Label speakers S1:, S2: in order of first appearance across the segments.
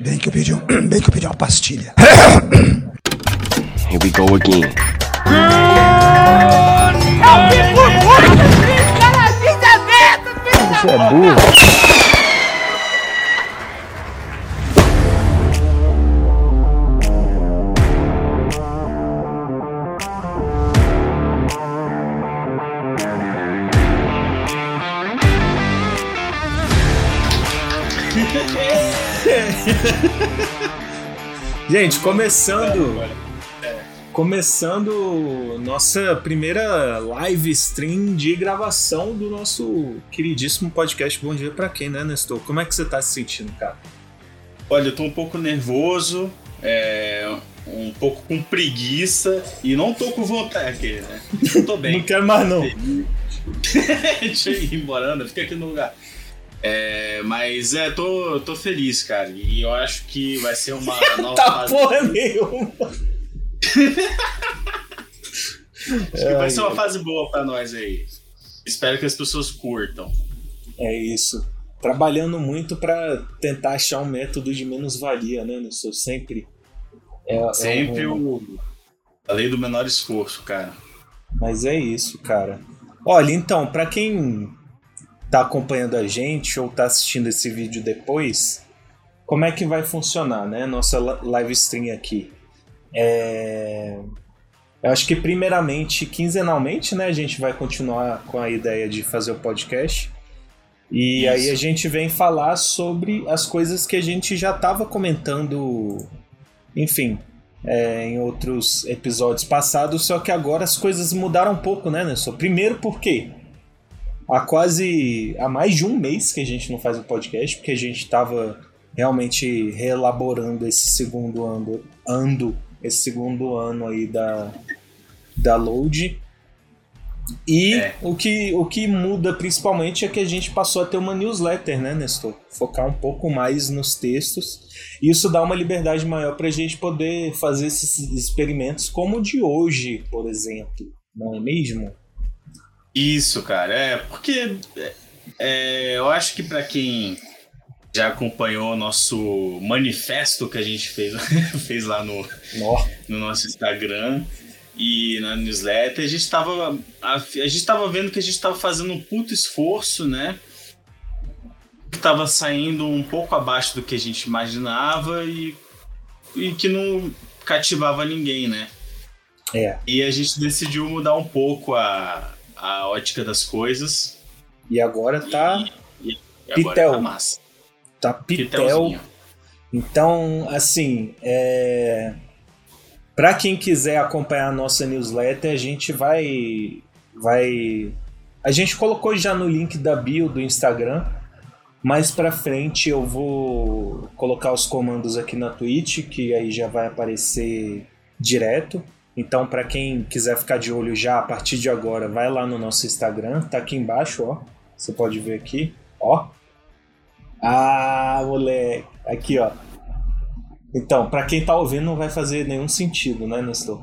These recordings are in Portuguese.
S1: Bem que eu pedi, um, bem que eu pedi uma pastilha.
S2: Here we go again.
S3: Você é burro.
S4: Gente, começando. Começando nossa primeira live stream de gravação do nosso queridíssimo podcast Bom Dia Pra Quem, né, Nestor? Como é que você tá se sentindo, cara?
S5: Olha, eu tô um pouco nervoso, é, um pouco com preguiça e não tô com vontade, né? Não tô bem.
S4: Não quero mais, não.
S5: Deixa eu ir embora, Ana, fica aqui no lugar. É, mas é, tô, tô feliz, cara. E eu acho que vai ser uma nova
S4: Tá
S5: fase.
S4: porra nenhuma.
S5: Acho que vai ser uma fase boa pra nós aí. Espero que as pessoas curtam.
S4: É isso. Trabalhando muito pra tentar achar um método de menos-valia, né, Nestor? Sempre. É, é
S5: Sempre
S4: um-
S5: o. A lei do menor esforço, cara.
S4: Mas é isso, cara. Olha, então, pra quem tá acompanhando a gente ou tá assistindo esse vídeo depois, como é que vai funcionar, né? Nossa li- live stream aqui. É... Eu acho que primeiramente, quinzenalmente, né? A gente vai continuar com a ideia de fazer o podcast. E
S5: Isso.
S4: aí a gente vem falar sobre as coisas que a gente já tava comentando, enfim, é, em outros episódios passados, só que agora as coisas mudaram um pouco, né, Nelson? Primeiro porque há quase há mais de um mês que a gente não faz o podcast, porque a gente estava realmente reelaborando esse segundo ano, ando, esse segundo ano aí da, da Load. E
S5: É.
S4: o, que, o que muda principalmente é que a gente passou a ter uma newsletter, né, Nestor? Focar um pouco mais nos textos. E isso dá uma liberdade maior para a gente poder fazer esses experimentos, como o de hoje, por exemplo. Não é mesmo?
S5: Isso, cara. É, porque é, eu acho que pra quem já acompanhou o nosso manifesto que a gente fez, fez lá no, no nosso Instagram e na newsletter, a gente estava a, a gente tava vendo que a gente estava fazendo um puto esforço, né? Que estava saindo um pouco abaixo do que a gente imaginava e, e que não cativava ninguém, né?
S4: É.
S5: E a gente decidiu mudar um pouco a, a ótica das coisas.
S4: E agora tá,
S5: E agora
S4: Pitel.
S5: tá massa.
S4: tá pitel.
S5: Pitelzinho.
S4: Então, assim, é... para quem quiser acompanhar a nossa newsletter, a gente vai, vai, a gente colocou já no link da bio do Instagram. Mais pra frente eu vou colocar os comandos aqui na Twitch, que aí já vai aparecer direto. Então, para quem quiser ficar de olho já a partir de agora, vai lá no nosso Instagram, tá aqui embaixo, ó. Você pode ver aqui, ó. Ah, moleque. Aqui, ó. Então, pra quem tá ouvindo não vai fazer nenhum sentido, né, Nestor?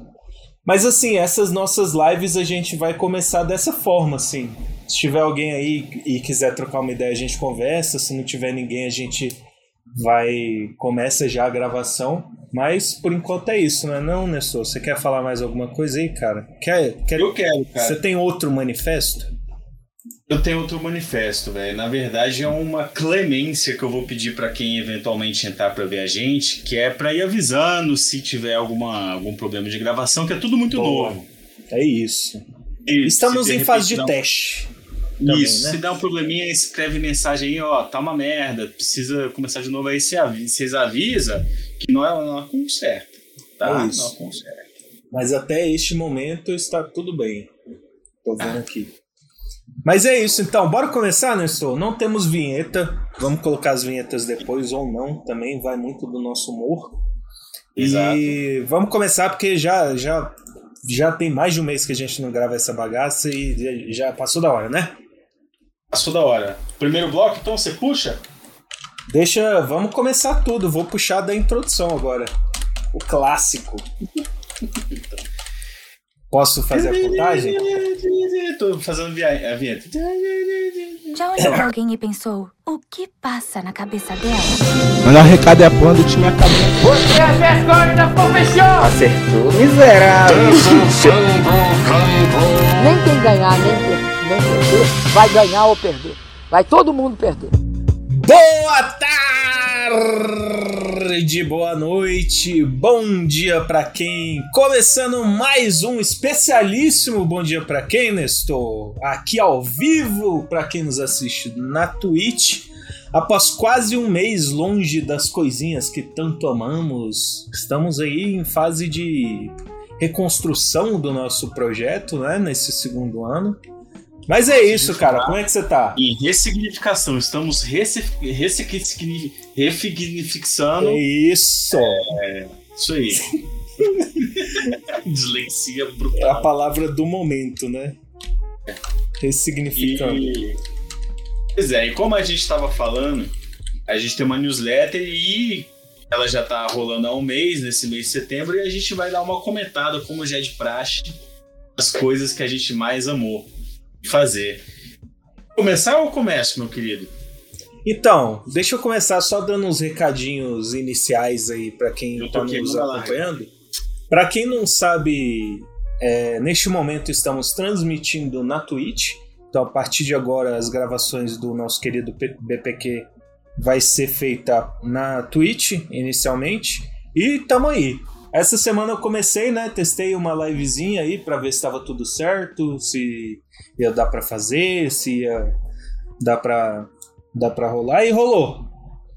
S4: Mas assim, essas nossas lives a gente vai começar dessa forma, assim. Se tiver alguém aí e quiser trocar uma ideia, a gente conversa. Se não tiver ninguém, a gente vai começa já a gravação. Mas por enquanto é isso, né? Não, Nestor? Você quer falar mais alguma coisa aí, cara? Quer, quer...
S5: Eu quero, cara.
S4: Você tem outro manifesto?
S5: Eu tenho outro manifesto, velho. Na verdade, é uma clemência que eu vou pedir pra quem eventualmente entrar pra ver a gente, que é pra ir avisando se tiver alguma, algum problema de gravação, que é tudo muito
S4: Boa.
S5: novo.
S4: É isso.
S5: E
S4: Estamos em fase de
S5: um-
S4: teste. Também,
S5: Isso,
S4: né?
S5: se der um probleminha, escreve mensagem aí, ó, tá uma merda, precisa começar de novo aí, vocês avisa que não é, é conserta, tá?
S4: É isso.
S5: Não é conserta.
S4: Mas até este momento está tudo bem. Tô vendo aqui. Mas é isso, então. Bora começar, Nestor? Não temos vinheta. Vamos colocar as vinhetas depois ou não. Também vai muito do nosso humor.
S5: Exato.
S4: E vamos começar porque já, já, já tem mais de um mês que a gente não grava essa bagaça e já passou da hora, né?
S5: Passou da hora. Primeiro bloco, então, você puxa?
S4: Deixa. Vamos começar tudo. Vou puxar da introdução agora. O clássico. Posso fazer a contagem?
S5: Tô fazendo via- a vinheta.
S2: Já olhou pra alguém e pensou, o que passa na cabeça dela?
S3: Mandar um recado é a porra do time acabou.
S6: Você é a vergonha da profissão!
S7: Acertou, miserável.
S8: Nem quem ganhar, nem, per nem perder, vai ganhar ou perder. Vai todo mundo perder.
S4: Boa tarde, boa noite, bom dia pra quem. Começando mais um especialíssimo bom dia pra quem, Nestor? Aqui ao vivo pra quem nos assiste na Twitch. Após quase um mês longe das coisinhas que tanto amamos, estamos aí em fase de reconstrução do nosso projeto, né? Nesse segundo ano. Mas é isso, cara. Como é que você tá?
S5: Em ressignificação, estamos ressignificando.
S4: É isso!
S5: É, isso aí. Dislexia brutal.
S4: É a palavra do momento, né? Ressignificando.
S5: E... Pois é, e como a gente estava falando, a gente tem uma newsletter e ela já tá rolando há um mês, nesse mês de setembro, e a gente vai dar uma comentada, como já é de praxe, as coisas que a gente mais amou fazer. Começar ou começo, meu querido?
S4: Então, deixa eu começar só dando uns recadinhos iniciais aí para quem está nos acompanhando. Para quem não sabe, é, neste momento estamos transmitindo na Twitch. Então, a partir de agora, as gravações do nosso querido BPQ vai ser feita na Twitch inicialmente. E tamo aí. Essa semana eu comecei, né? Testei uma livezinha aí para ver se estava tudo certo, se ia dar para fazer, se ia dar para dar para rolar e rolou.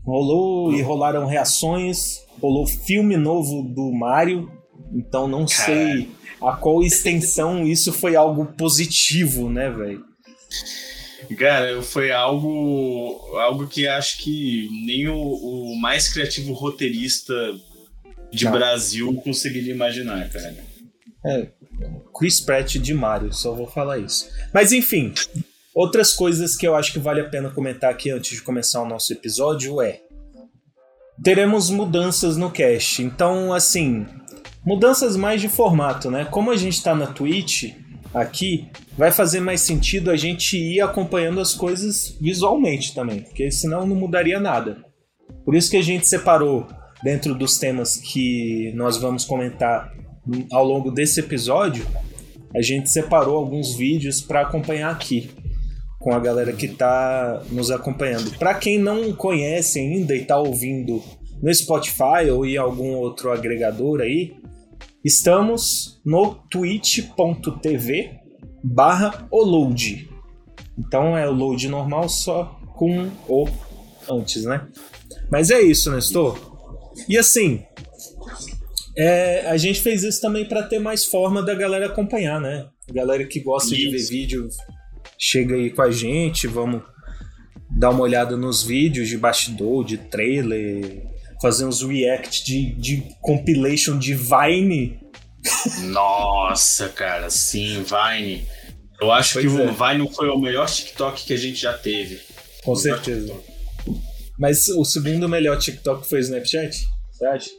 S4: Rolou e rolaram reações, rolou filme novo do Mario. Então não sei a qual extensão isso foi algo positivo, né, velho?
S5: Cara, foi algo algo que acho que nem o, o mais criativo roteirista de Não. Brasil conseguiria imaginar, cara.
S4: É, Chris Pratt de Mario, só vou falar isso. Mas enfim, outras coisas que eu acho que vale a pena comentar aqui antes de começar o nosso episódio é teremos mudanças no cast. Então, assim, mudanças mais de formato, né? Como a gente tá na Twitch aqui, vai fazer mais sentido a gente ir acompanhando as coisas visualmente também, porque senão não mudaria nada. Por isso que a gente separou dentro dos temas que nós vamos comentar ao longo desse episódio, a gente separou alguns vídeos para acompanhar aqui com a galera que está nos acompanhando. Para quem não conhece ainda e está ouvindo no Spotify ou em algum outro agregador aí, estamos no twitch.tv barra load. Então é o load normal só com o antes, né? Mas é isso, Nestor. E assim, é, a gente fez isso também para ter mais forma da galera acompanhar, né? A galera que gosta isso. de ver vídeo chega aí com a gente, vamos dar uma olhada nos vídeos de bastidor, de trailer, fazer uns react de, de compilation de Vine.
S5: Nossa, cara, sim, Vine. Eu acho pois que é. o Vine foi o melhor TikTok que a gente já teve.
S4: Com certeza. Mas o segundo melhor TikTok foi o Snapchat? Você acha?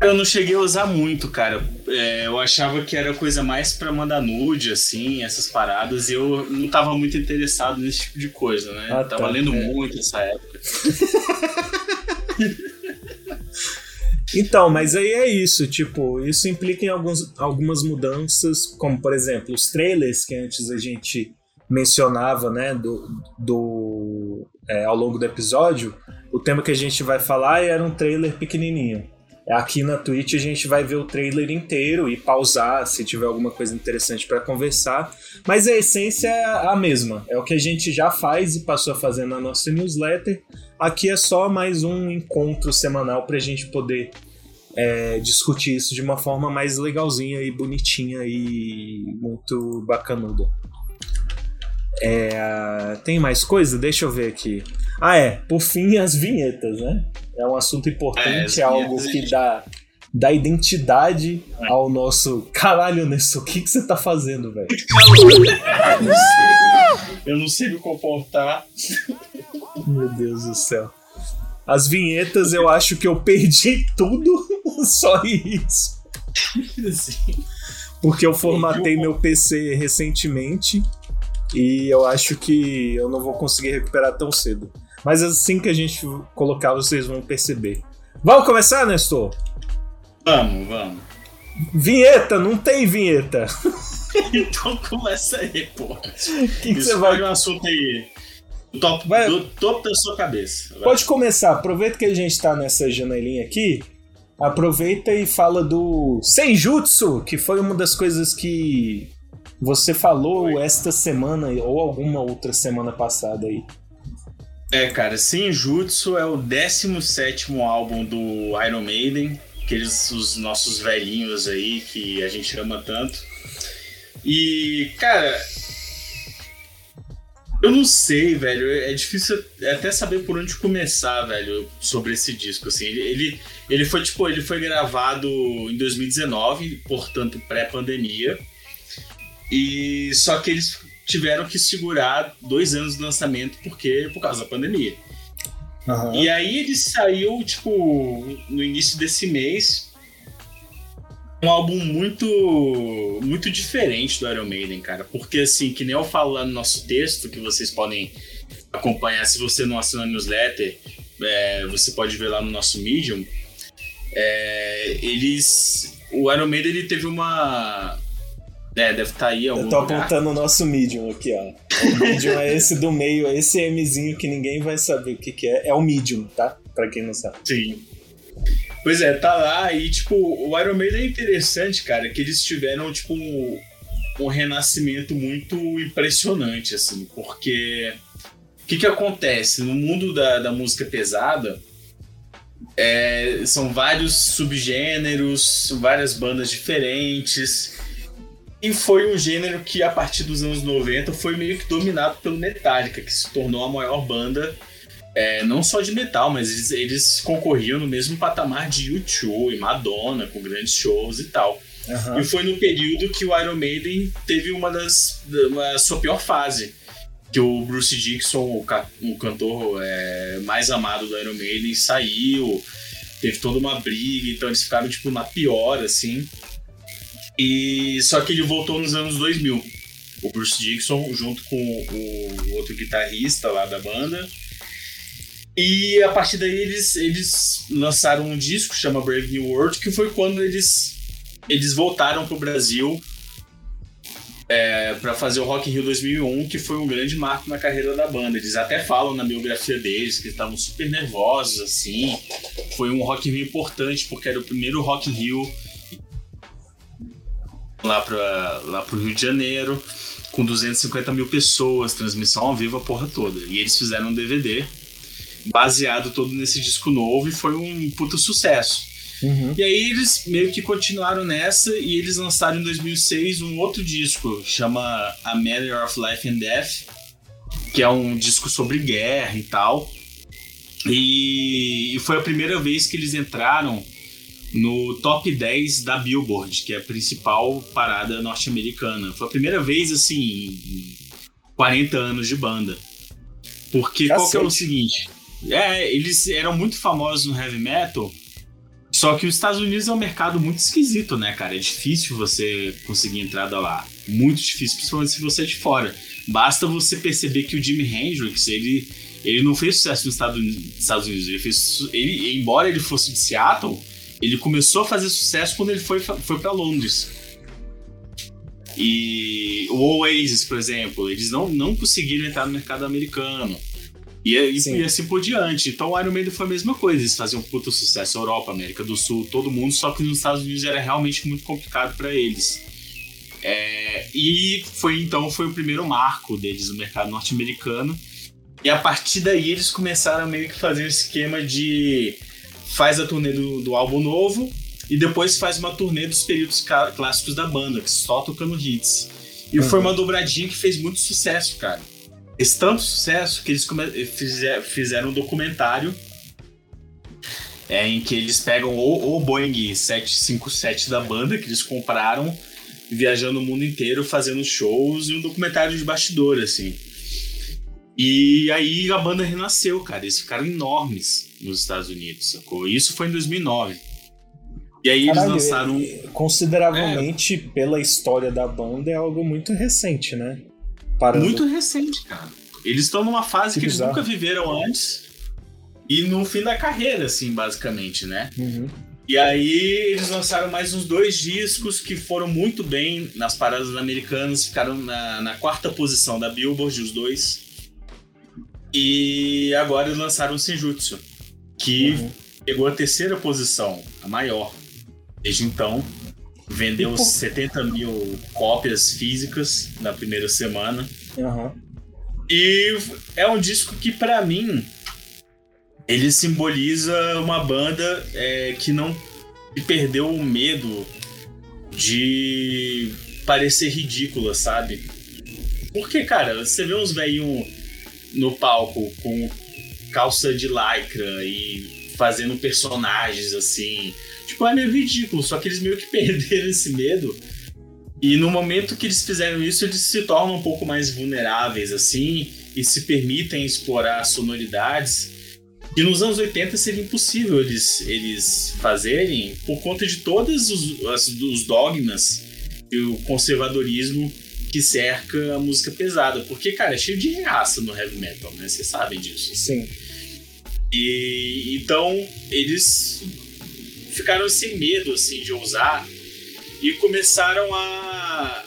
S5: Eu não cheguei a usar muito, cara. É, eu achava que era coisa mais para mandar nude, assim, essas paradas, e eu não tava muito interessado nesse tipo de coisa, né? Ah, tava tá, lendo é. muito nessa época.
S4: então, mas aí é isso, tipo, isso implica em alguns, algumas mudanças, como por exemplo, os trailers que antes a gente mencionava, né, do, do é, ao longo do episódio, o tema que a gente vai falar era um trailer pequenininho. Aqui na Twitch a gente vai ver o trailer inteiro e pausar se tiver alguma coisa interessante para conversar. Mas a essência é a mesma. É o que a gente já faz e passou a fazer na nossa newsletter. Aqui é só mais um encontro semanal para a gente poder é, discutir isso de uma forma mais legalzinha e bonitinha e muito bacanuda. É, tem mais coisa? Deixa eu ver aqui. Ah, é. Por fim, as vinhetas, né? É um assunto importante, é, é algo que dá, dá identidade é. ao nosso. Caralho, Nessu, o que, que você tá fazendo, velho?
S5: Eu não sei me comportar.
S4: Meu Deus do céu. As vinhetas eu acho que eu perdi tudo, só isso. Sim. Porque eu formatei meu PC recentemente E eu acho que eu não vou conseguir recuperar tão cedo. Mas assim que a gente colocar, vocês vão perceber. Vamos começar, Nestor?
S5: Vamos, vamos.
S4: Vinheta, não tem vinheta.
S5: então começa aí, pô.
S4: O que, que você vai.
S5: um assunto aí. Do top,
S4: Vai-
S5: do topo da sua cabeça. Vai.
S4: Pode começar. Aproveita que a gente tá nessa janelinha aqui. Aproveita e fala do Senjutsu, que foi uma das coisas que você falou esta semana ou alguma outra semana passada aí.
S5: É, cara, Senjutsu é o 17 álbum do Iron Maiden, aqueles os nossos velhinhos aí que a gente ama tanto. E, cara, eu não sei, velho, é difícil até saber por onde começar, velho, sobre esse disco, assim. Ele, ele, ele foi, tipo, ele foi gravado em 2019, portanto, pré-pandemia. E só que eles tiveram que segurar dois anos de lançamento porque por causa da pandemia. E aí ele saiu, tipo, no início desse mês. Um álbum muito muito diferente do Iron Maiden, cara. Porque, assim, que nem eu falo lá no nosso texto, que vocês podem acompanhar, se você não assina a newsletter, é, você pode ver lá no nosso Medium. É, eles. O Iron Maiden ele teve uma. É, deve estar aí em algum
S4: Eu tô
S5: lugar.
S4: apontando o nosso Medium aqui, ó. O Medium é esse do meio, é esse Mzinho que ninguém vai saber o que, que é. É o Medium, tá? Pra quem não sabe.
S5: Sim. Pois é, tá lá e, tipo, o Iron Maiden é interessante, cara, que eles tiveram, tipo, um, um renascimento muito impressionante, assim, porque o que que acontece? No mundo da, da música pesada, é, são vários subgêneros, várias bandas diferentes, e foi um gênero que, a partir dos anos 90, foi meio que dominado pelo Metallica, que se tornou a maior banda é, não só de metal, mas eles, eles concorriam no mesmo patamar de U2 e Madonna, com grandes shows e tal. E foi no período que o Iron Maiden teve uma das uma sua pior fase. Que o Bruce Dixon, o, ca- o cantor é, mais amado do Iron Maiden, saiu, teve toda uma briga, então eles ficaram tipo na pior, assim. E só que ele voltou nos anos 2000. O Bruce Dixon, junto com o outro guitarrista lá da banda, e a partir daí eles, eles lançaram um disco chama Brave New World, que foi quando eles, eles voltaram pro Brasil é, para fazer o Rock in Rio 2001, que foi um grande marco na carreira da banda. Eles até falam na biografia deles que estavam super nervosos, assim. Foi um Rock in Rio importante, porque era o primeiro Rock in Rio lá, pra, lá pro Rio de Janeiro, com 250 mil pessoas, transmissão ao vivo, a porra toda. E eles fizeram um DVD baseado todo nesse disco novo e foi um puta sucesso. E aí eles meio que continuaram nessa e eles lançaram em 2006 um outro disco, chama A Matter of Life and Death, que é um disco sobre guerra e tal. E, e foi a primeira vez que eles entraram no top 10 da Billboard, que é a principal parada norte-americana. Foi a primeira vez, assim, em 40 anos de banda. Porque qual que é o seguinte? É, eles eram muito famosos no heavy metal, só que os Estados Unidos é um mercado muito esquisito, né, cara? É difícil você conseguir entrada lá. Muito difícil, principalmente se você é de fora. Basta você perceber que o Jimi Hendrix, ele, ele não fez sucesso nos Estados Unidos. Ele fez, ele, embora ele fosse de Seattle, ele começou a fazer sucesso quando ele foi, foi para Londres. E o Oasis, por exemplo, eles não, não conseguiram entrar no mercado americano. E, e,
S4: Sim.
S5: e assim por diante. Então o Iron Maiden foi a mesma coisa. Eles faziam um puta sucesso Europa, América do Sul, todo mundo, só que nos Estados Unidos era realmente muito complicado para eles. É, e foi então foi o primeiro marco deles no mercado norte-americano. E a partir daí eles começaram meio que fazer um esquema de faz a turnê do, do álbum novo e depois faz uma turnê dos períodos clássicos da banda, que só tocando hits. E foi uma dobradinha que fez muito sucesso, cara. Fez tanto sucesso que eles fizer- fizeram um documentário é, em que eles pegam o, o Boeing 757 da banda que eles compraram, viajando o mundo inteiro, fazendo shows e um documentário de bastidor, assim. E aí a banda renasceu, cara. Eles ficaram enormes nos Estados Unidos, sacou? Isso foi em 2009. E aí eles
S4: Caralho,
S5: lançaram.
S4: e- consideravelmente pela história da banda é algo muito recente, né? Parando.
S5: Muito recente, cara. Eles estão numa fase
S4: Que
S5: que, eles nunca viveram antes. E no fim da carreira, assim, basicamente, né?
S4: Uhum.
S5: E aí eles lançaram mais uns dois discos que foram muito bem nas paradas americanas, ficaram na, na quarta posição da Billboard, os dois. E agora eles lançaram o Senjutsu, que
S4: Uhum.
S5: pegou a terceira posição, a maior. Desde então, vendeu
S4: por-
S5: 70 mil cópias físicas na primeira semana.
S4: Aham.
S5: E é um disco que, pra mim, ele simboliza uma banda é, que não que perdeu o medo de parecer ridícula, sabe? Porque, cara, você vê uns velhinhos no palco com calça de lycra e fazendo personagens assim. Tipo, é meio ridículo, só que eles meio que perderam esse medo. E no momento que eles fizeram isso, eles se tornam um pouco mais vulneráveis, assim, e se permitem explorar sonoridades que nos anos 80 seria impossível eles, eles fazerem por conta de todos os, os dogmas e o conservadorismo que cerca a música pesada. Porque, cara, é cheio de reaça no heavy metal, né? Vocês sabem disso.
S4: Sim.
S5: E então eles ficaram sem medo assim de ousar e começaram a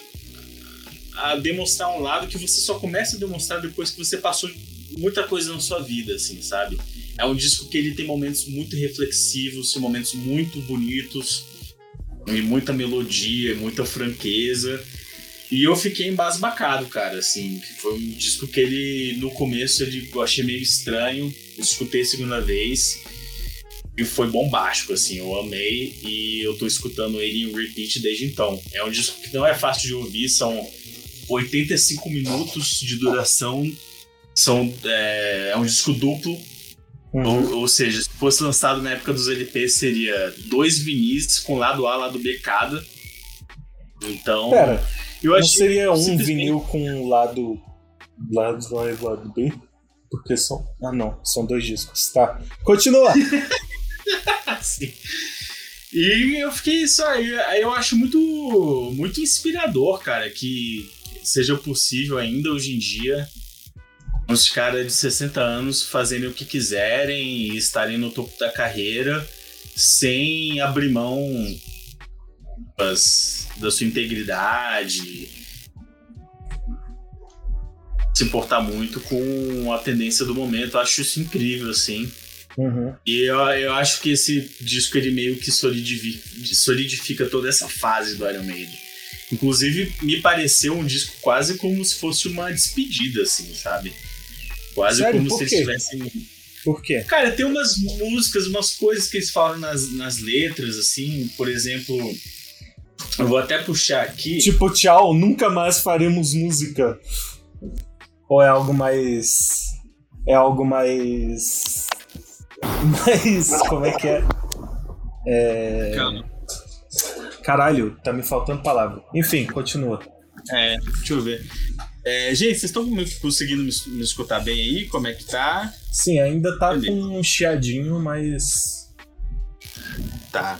S5: a demonstrar um lado que você só começa a demonstrar depois que você passou muita coisa na sua vida, assim, sabe? É um disco que ele tem momentos muito reflexivos, momentos muito bonitos, e muita melodia, muita franqueza. E eu fiquei embasbacado, cara, assim. Foi um disco que ele, no começo, ele, eu achei meio estranho. Eu escutei a segunda vez. E foi bombástico, assim. Eu amei e eu tô escutando ele em repeat desde então. É um disco que não é fácil de ouvir, são 85 minutos de duração. São, é, é um disco duplo. Ou, ou seja, se fosse lançado na época dos LPs, seria dois vinis com lado A, lado B cada. Então,
S4: Pera,
S5: eu
S4: não
S5: achei
S4: seria um
S5: simplesmente-
S4: vinil com lado. Lado A e lado B? Porque são. Ah, não, são dois discos. Tá. Continua!
S5: Assim. E eu fiquei só. aí aí Eu acho muito, muito inspirador, cara, que seja possível ainda hoje em dia uns caras de 60 anos fazerem o que quiserem e estarem no topo da carreira sem abrir mão da sua integridade. Se importar muito com a tendência do momento. Eu acho isso incrível, assim.
S4: Uhum.
S5: E eu, eu acho que esse disco ele meio que solidifica, solidifica toda essa fase do Iron Maiden. Inclusive, me pareceu um disco quase como se fosse uma despedida, assim, sabe? Quase
S4: Sério?
S5: como
S4: Por
S5: se eles tivessem.
S4: Por quê?
S5: Cara, tem umas músicas, umas coisas que eles falam nas, nas letras, assim, por exemplo. Eu vou até puxar aqui.
S4: Tipo, tchau, nunca mais faremos música. Ou é algo mais. É algo mais. Mais. Como é que é? É.
S5: Calma.
S4: Caralho, tá me faltando palavra. Enfim, continua.
S5: É, deixa eu ver. É, gente, vocês estão conseguindo me, me escutar bem aí? Como é que tá?
S4: Sim, ainda tá
S5: Beleza.
S4: com um chiadinho, mas.
S5: Tá.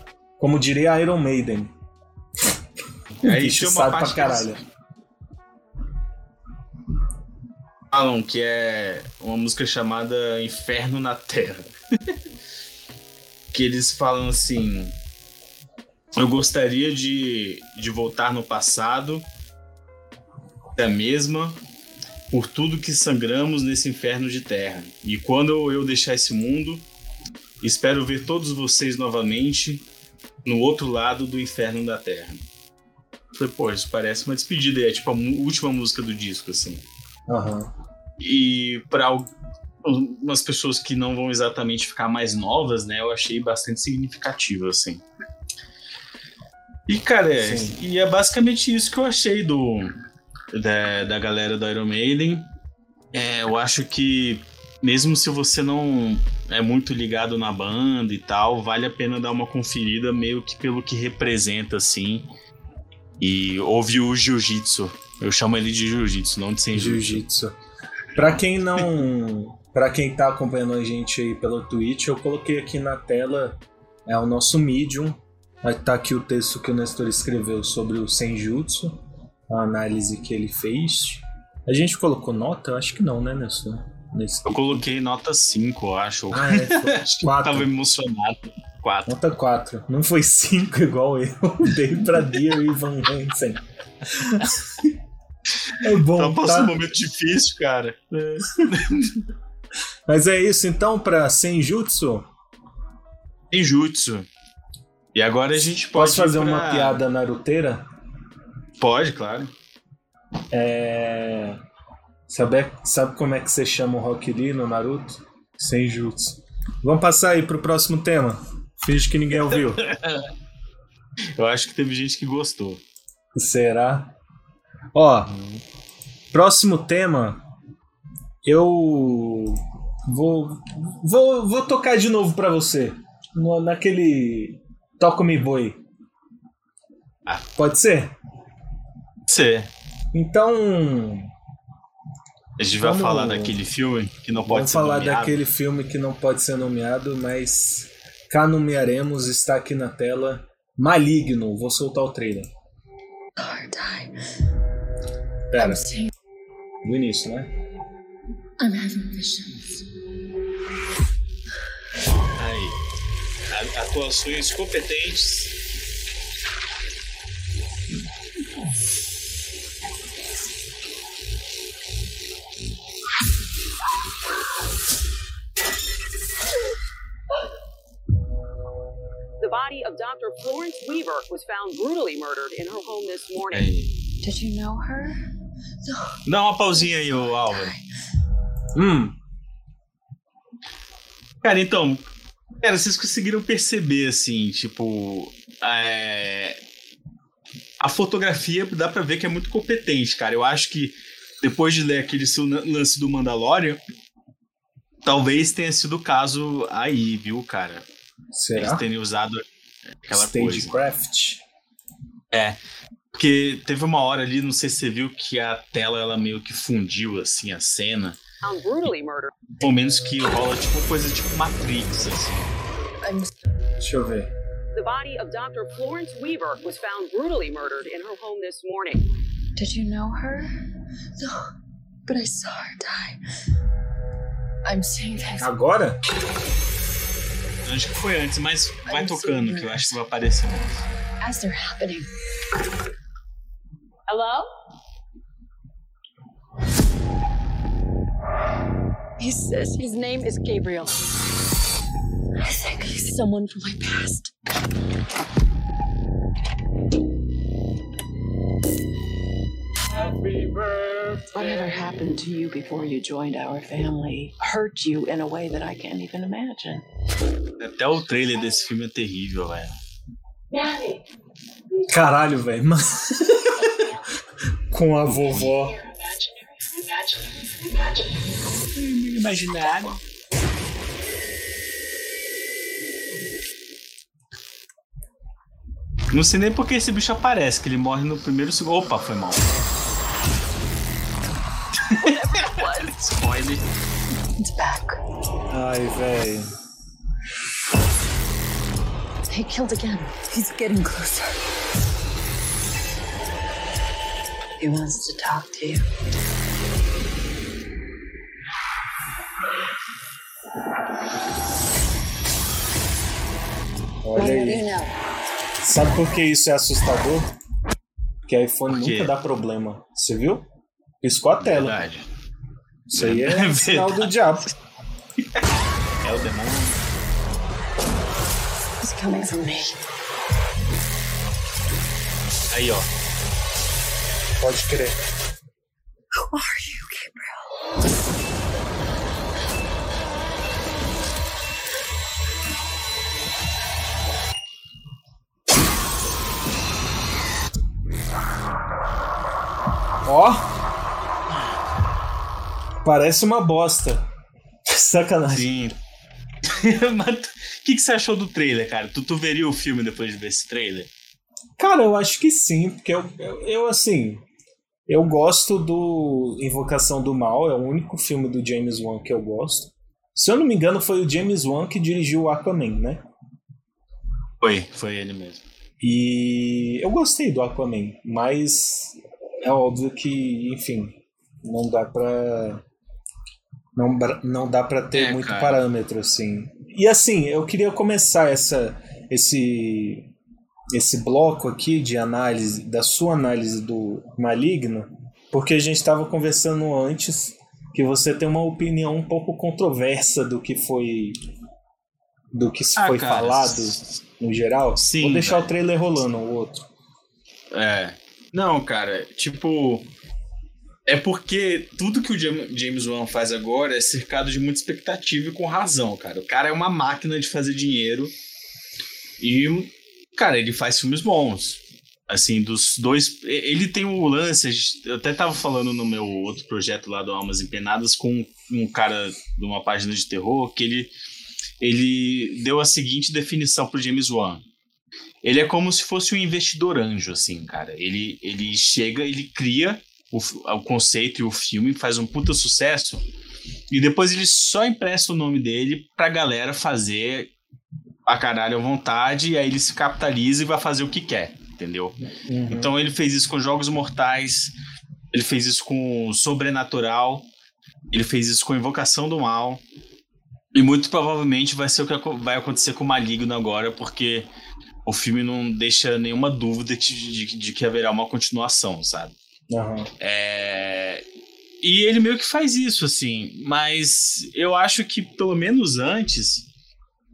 S4: Como diria Iron Maiden. O
S5: Aí
S4: bicho
S5: tem uma
S4: sabe pra
S5: parte que eles
S4: caralho.
S5: Falam que é uma música chamada Inferno na Terra. que eles falam assim. Eu gostaria de, de voltar no passado, da mesma, por tudo que sangramos nesse inferno de terra. E quando eu deixar esse mundo, espero ver todos vocês novamente no outro lado do inferno da terra. Eu Falei, pô, isso parece uma despedida, é tipo a última música do disco, assim.
S4: Aham.
S5: E para algumas pessoas que não vão exatamente ficar mais novas, né, eu achei bastante significativo, assim. E, cara, é, e é basicamente isso que eu achei do, da, da galera do Iron Maiden. É, eu acho que, mesmo se você não é muito ligado na banda e tal, vale a pena dar uma conferida meio que pelo que representa, assim. E ouve o Jiu-Jitsu. Eu chamo ele de Jiu-Jitsu, não de Senjutsu.
S4: Jiu-Jitsu. Pra quem não. Pra quem tá acompanhando a gente aí pelo Twitch, eu coloquei aqui na tela é o nosso Medium. Vai estar aqui o texto que o Nestor escreveu sobre o Senjutsu, a análise que ele fez. A gente colocou nota? Acho que não, né, Nestor?
S5: Eu coloquei nota 5, eu acho.
S4: Ah, é,
S5: Acho que
S4: 4.
S5: tava emocionado. 4.
S4: Nota 4. Não foi 5 igual eu. Dei pra Dear Ivan Hansen. É bom,
S5: Então passou
S4: tá?
S5: um momento difícil, cara.
S4: Mas é isso então pra Senjutsu.
S5: Senjutsu. E agora a gente pode.
S4: Posso fazer
S5: pra-
S4: uma piada naruteira?
S5: Pode, claro.
S4: É. Sabe, sabe como é que você chama o Rock Lee no Naruto? Senjutsu. Vamos passar aí pro próximo tema. Finge que ninguém ouviu.
S5: Eu acho que teve gente que gostou.
S4: Será? Ó, próximo tema. Eu vou vou, vou tocar de novo pra você. No- naquele Toca Me Boi.
S5: Ah.
S4: Pode ser?
S5: Você.
S4: Então,
S5: A gente vai
S4: Vamos-
S5: falar daquele filme que não pode
S4: vamos
S5: ser
S4: falar
S5: nomeado.
S4: daquele filme que não pode ser nomeado, mas cá nomearemos, está aqui na tela. Maligno, vou soltar o trailer. Pera, no início, né?
S2: I'm having visions.
S5: Aí. Atuações competentes.
S9: Body of Dr. Florence Weaver was found brutally murdered in her home this morning.
S2: Did you know her?
S5: Dá uma pausinha aí, ô Álvaro.
S4: Hum,
S5: Cara, então. Cara, vocês conseguiram perceber, assim, tipo. é, A fotografia dá pra ver que é muito competente, cara. Eu acho que depois de ler aquele seu lance do Mandalorian, talvez tenha sido o caso aí, viu, cara? Eles
S4: será?
S5: terem usado aquela coisa.
S4: Stagecraft.
S5: É. Porque teve uma hora ali, não sei se você viu, que a tela ela meio que fundiu, assim, a cena.
S9: Brutally murdered.
S5: Pelo menos que rola, tipo, coisa tipo Matrix, assim.
S4: Deixa eu ver.
S9: The body of Dr. Florence Weaver was found brutally murdered in her home this morning.
S2: Did you know her? No, but I saw her die. I'm seeing things.
S4: Agora?
S5: Acho que foi antes, mas vai tocando, que eu acho que vai aparecer.
S2: As they're happening.
S9: Hello?
S2: He says his name is Gabriel. I think he's someone from my past.
S10: Whatever happened to you before you joined our family hurt you in a way that I can't even imagine.
S5: Até o trailer desse filme é terrível, velho.
S4: Caralho, velho. mas- Com a vovó.
S5: Imaginário. Não sei nem porque esse bicho aparece, que ele morre no primeiro segundo. Opa, foi mal. Spoiler.
S10: It's back.
S4: Ai, velho.
S2: He killed again. He's getting closer.
S10: He wants to talk to you.
S4: Olha aí. Sabe por que isso é assustador? Porque iPhone nunca dá problema. Você viu? Piscou a tela.
S5: Verdade.
S4: Isso aí é
S5: Verdade.
S4: sinal do diabo.
S5: É o demônio.
S10: He's coming for me.
S5: Aí, ó.
S4: Pode crer.
S2: Who are you, Gabriel?
S4: Ó. Parece uma bosta. Sacanagem.
S5: Sim. Mas o que, que você achou do trailer, cara? Tu, tu veria o filme depois de ver esse trailer?
S4: Cara, eu acho que sim, porque eu, eu, eu, assim. Eu gosto do Invocação do Mal, é o único filme do James Wan que eu gosto. Se eu não me engano, foi o James Wan que dirigiu o Aquaman, né?
S5: Foi, foi ele mesmo.
S4: E eu gostei do Aquaman, mas é óbvio que, enfim, não dá pra. Não, não dá pra ter
S5: É,
S4: muito
S5: cara.
S4: parâmetro, assim. E assim, eu queria começar essa, esse, esse bloco aqui de análise, da sua análise do Maligno, porque a gente estava conversando antes que você tem uma opinião um pouco controversa do que foi. do que
S5: Ah,
S4: foi
S5: cara,
S4: falado no geral.
S5: sim,
S4: Vou deixar
S5: velho.
S4: o trailer rolando, o outro.
S5: É. Não, cara, tipo. É porque tudo que o Jam- James Wan faz agora é cercado de muita expectativa e com razão, cara. O cara é uma máquina de fazer dinheiro. E, cara, ele faz filmes bons. Assim, dos dois. Ele tem o lance. a gente- Eu até tava falando no meu outro projeto lá do Almas Empenadas com um cara de uma página de terror que ele, ele deu a seguinte definição pro James Wan. Ele é como se fosse um investidor anjo, assim, cara. Ele, ele chega, ele cria o, o conceito e o filme, faz um puta sucesso, e depois ele só empresta o nome dele pra galera fazer a caralho à vontade, e aí ele se capitaliza e vai fazer o que quer, entendeu? Então ele fez isso com Jogos Mortais, ele fez isso com Sobrenatural, ele fez isso com Invocação do Mal, e muito provavelmente vai ser o que vai acontecer com o Maligno agora, porque o filme não deixa nenhuma dúvida de, de- de que haverá uma continuação, sabe?
S4: Aham.
S5: É, E ele meio que faz isso, assim. Mas eu acho que, pelo menos antes,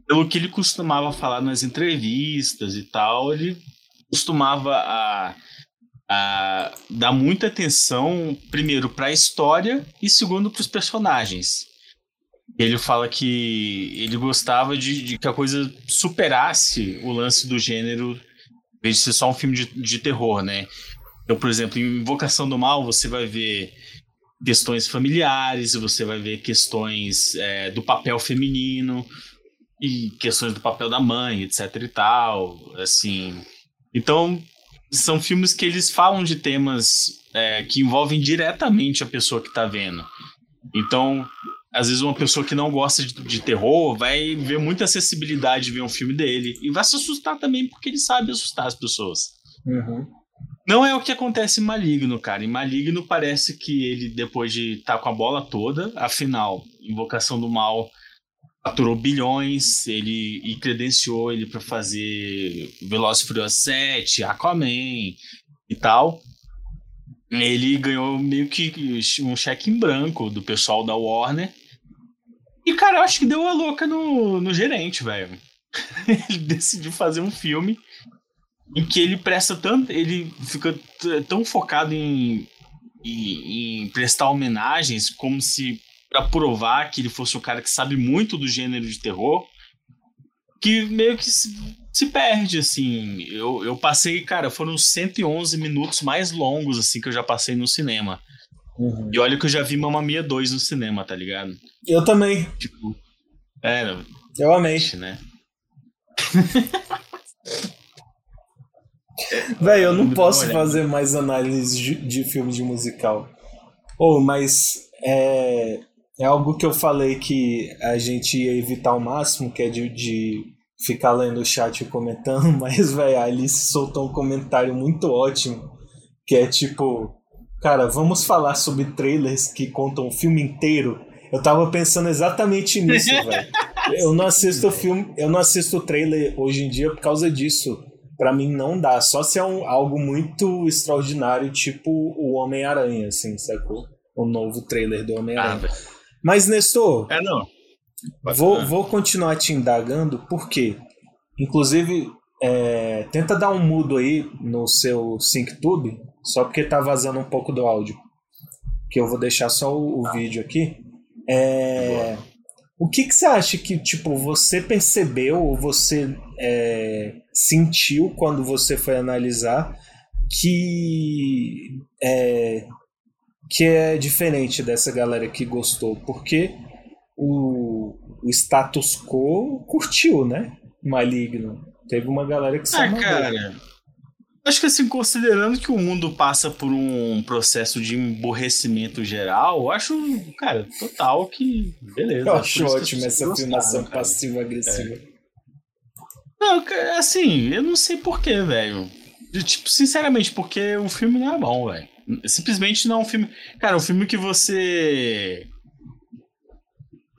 S5: pelo que ele costumava falar nas entrevistas e tal, ele costumava a, a dar muita atenção, primeiro, para a história e, segundo, para os personagens. Ele fala que ele gostava de, de que a coisa superasse o lance do gênero, em vez de ser só um filme de, de terror, né? Então, por exemplo, em Invocação do Mal, você vai ver questões familiares, você vai ver questões é, do papel feminino e questões do papel da mãe, etc e tal, assim. Então, são filmes que eles falam de temas é, que envolvem diretamente a pessoa que tá vendo. Então, às vezes uma pessoa que não gosta de, de terror vai ver muita acessibilidade de ver um filme dele e vai se assustar também porque ele sabe assustar as pessoas.
S4: Uhum.
S5: Não é o que acontece em Maligno, cara. Em Maligno parece que ele, depois de estar com a bola toda, afinal, Invocação do Mal faturou bilhões, ele e credenciou ele pra fazer Velozes Furiosos 7, Aquaman e tal. Ele ganhou meio que um cheque em branco do pessoal da Warner. E, cara, eu acho que deu a louca no, no gerente, velho. ele decidiu fazer um filme em que ele presta tanto. Ele fica tão focado em, em, em prestar homenagens como se para provar que ele fosse um cara que sabe muito do gênero de terror, que meio que se, se perde, assim. Eu, eu passei, cara, foram 111 minutos mais longos, assim, que eu já passei no cinema.
S4: Uhum.
S5: E olha que eu já vi Mamma Mia 2 no cinema, tá ligado?
S4: Eu também.
S5: Tipo, é,
S4: Eu amei.
S5: né?
S4: Velho, eu não posso fazer mais análise de, de filme de musical. Oh, mas é, é algo que eu falei que a gente ia evitar ao máximo, que é de, de ficar lendo o chat e comentando, mas, velho, a Alice soltou um comentário muito ótimo, que é tipo, cara, vamos falar sobre trailers que contam o filme inteiro. Eu tava pensando exatamente nisso, velho. Eu não assisto filme, eu não assisto trailer hoje em dia por causa disso. Pra mim não dá, só se é um, algo muito extraordinário, tipo o Homem-Aranha, assim, sacou? O novo trailer do
S5: Ah,
S4: Homem-Aranha.
S5: velho.
S4: Mas, Nestor,
S5: É, não.
S4: vou,
S5: Ah.
S4: vou continuar te indagando, porque, inclusive, é, tenta dar um mudo aí no seu SyncTube, só porque tá vazando um pouco do áudio. Que eu vou deixar só o, o vídeo aqui. É, o que, que você acha que, tipo, você percebeu ou você é, sentiu quando você foi analisar que é, que é diferente dessa galera que gostou, porque o, o status quo curtiu, né? Maligno. Teve uma galera que se
S5: Ah, cara. Acho que assim, considerando que o mundo passa por um processo de emborrecimento geral, eu acho, cara, total que. Beleza.
S4: Eu acho ótimo essa afirmação passiva-agressiva.
S5: Não, cara, assim, eu não sei porquê, velho. Tipo, sinceramente, porque o filme não é bom, velho. Simplesmente não é um filme. Cara, é um filme que você.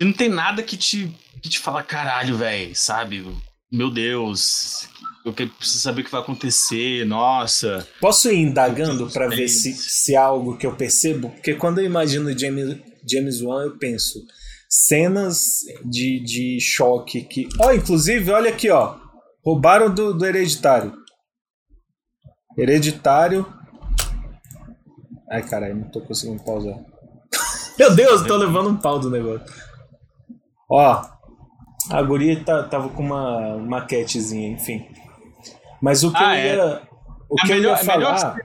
S5: Não tem nada que te, que te fala, caralho, velho, sabe? Meu Deus. Eu que- preciso saber o que vai acontecer, nossa.
S4: Posso ir indagando pra ver se, se há algo que eu percebo? Porque quando eu imagino James, James Wan, eu penso cenas de, de choque que. Ó, inclusive, olha aqui, ó. Roubaram do, do hereditário. Hereditário. Ai, caralho, não tô conseguindo pausar. Meu Deus, tô levando um pau do negócio. Ó, a guria tá- tava com uma maquetezinha, enfim. Mas o que
S5: Ah,
S4: eu
S5: é.
S4: ia, o
S5: A
S4: que eu
S5: melhor-
S4: ia
S5: a melhor
S4: falar.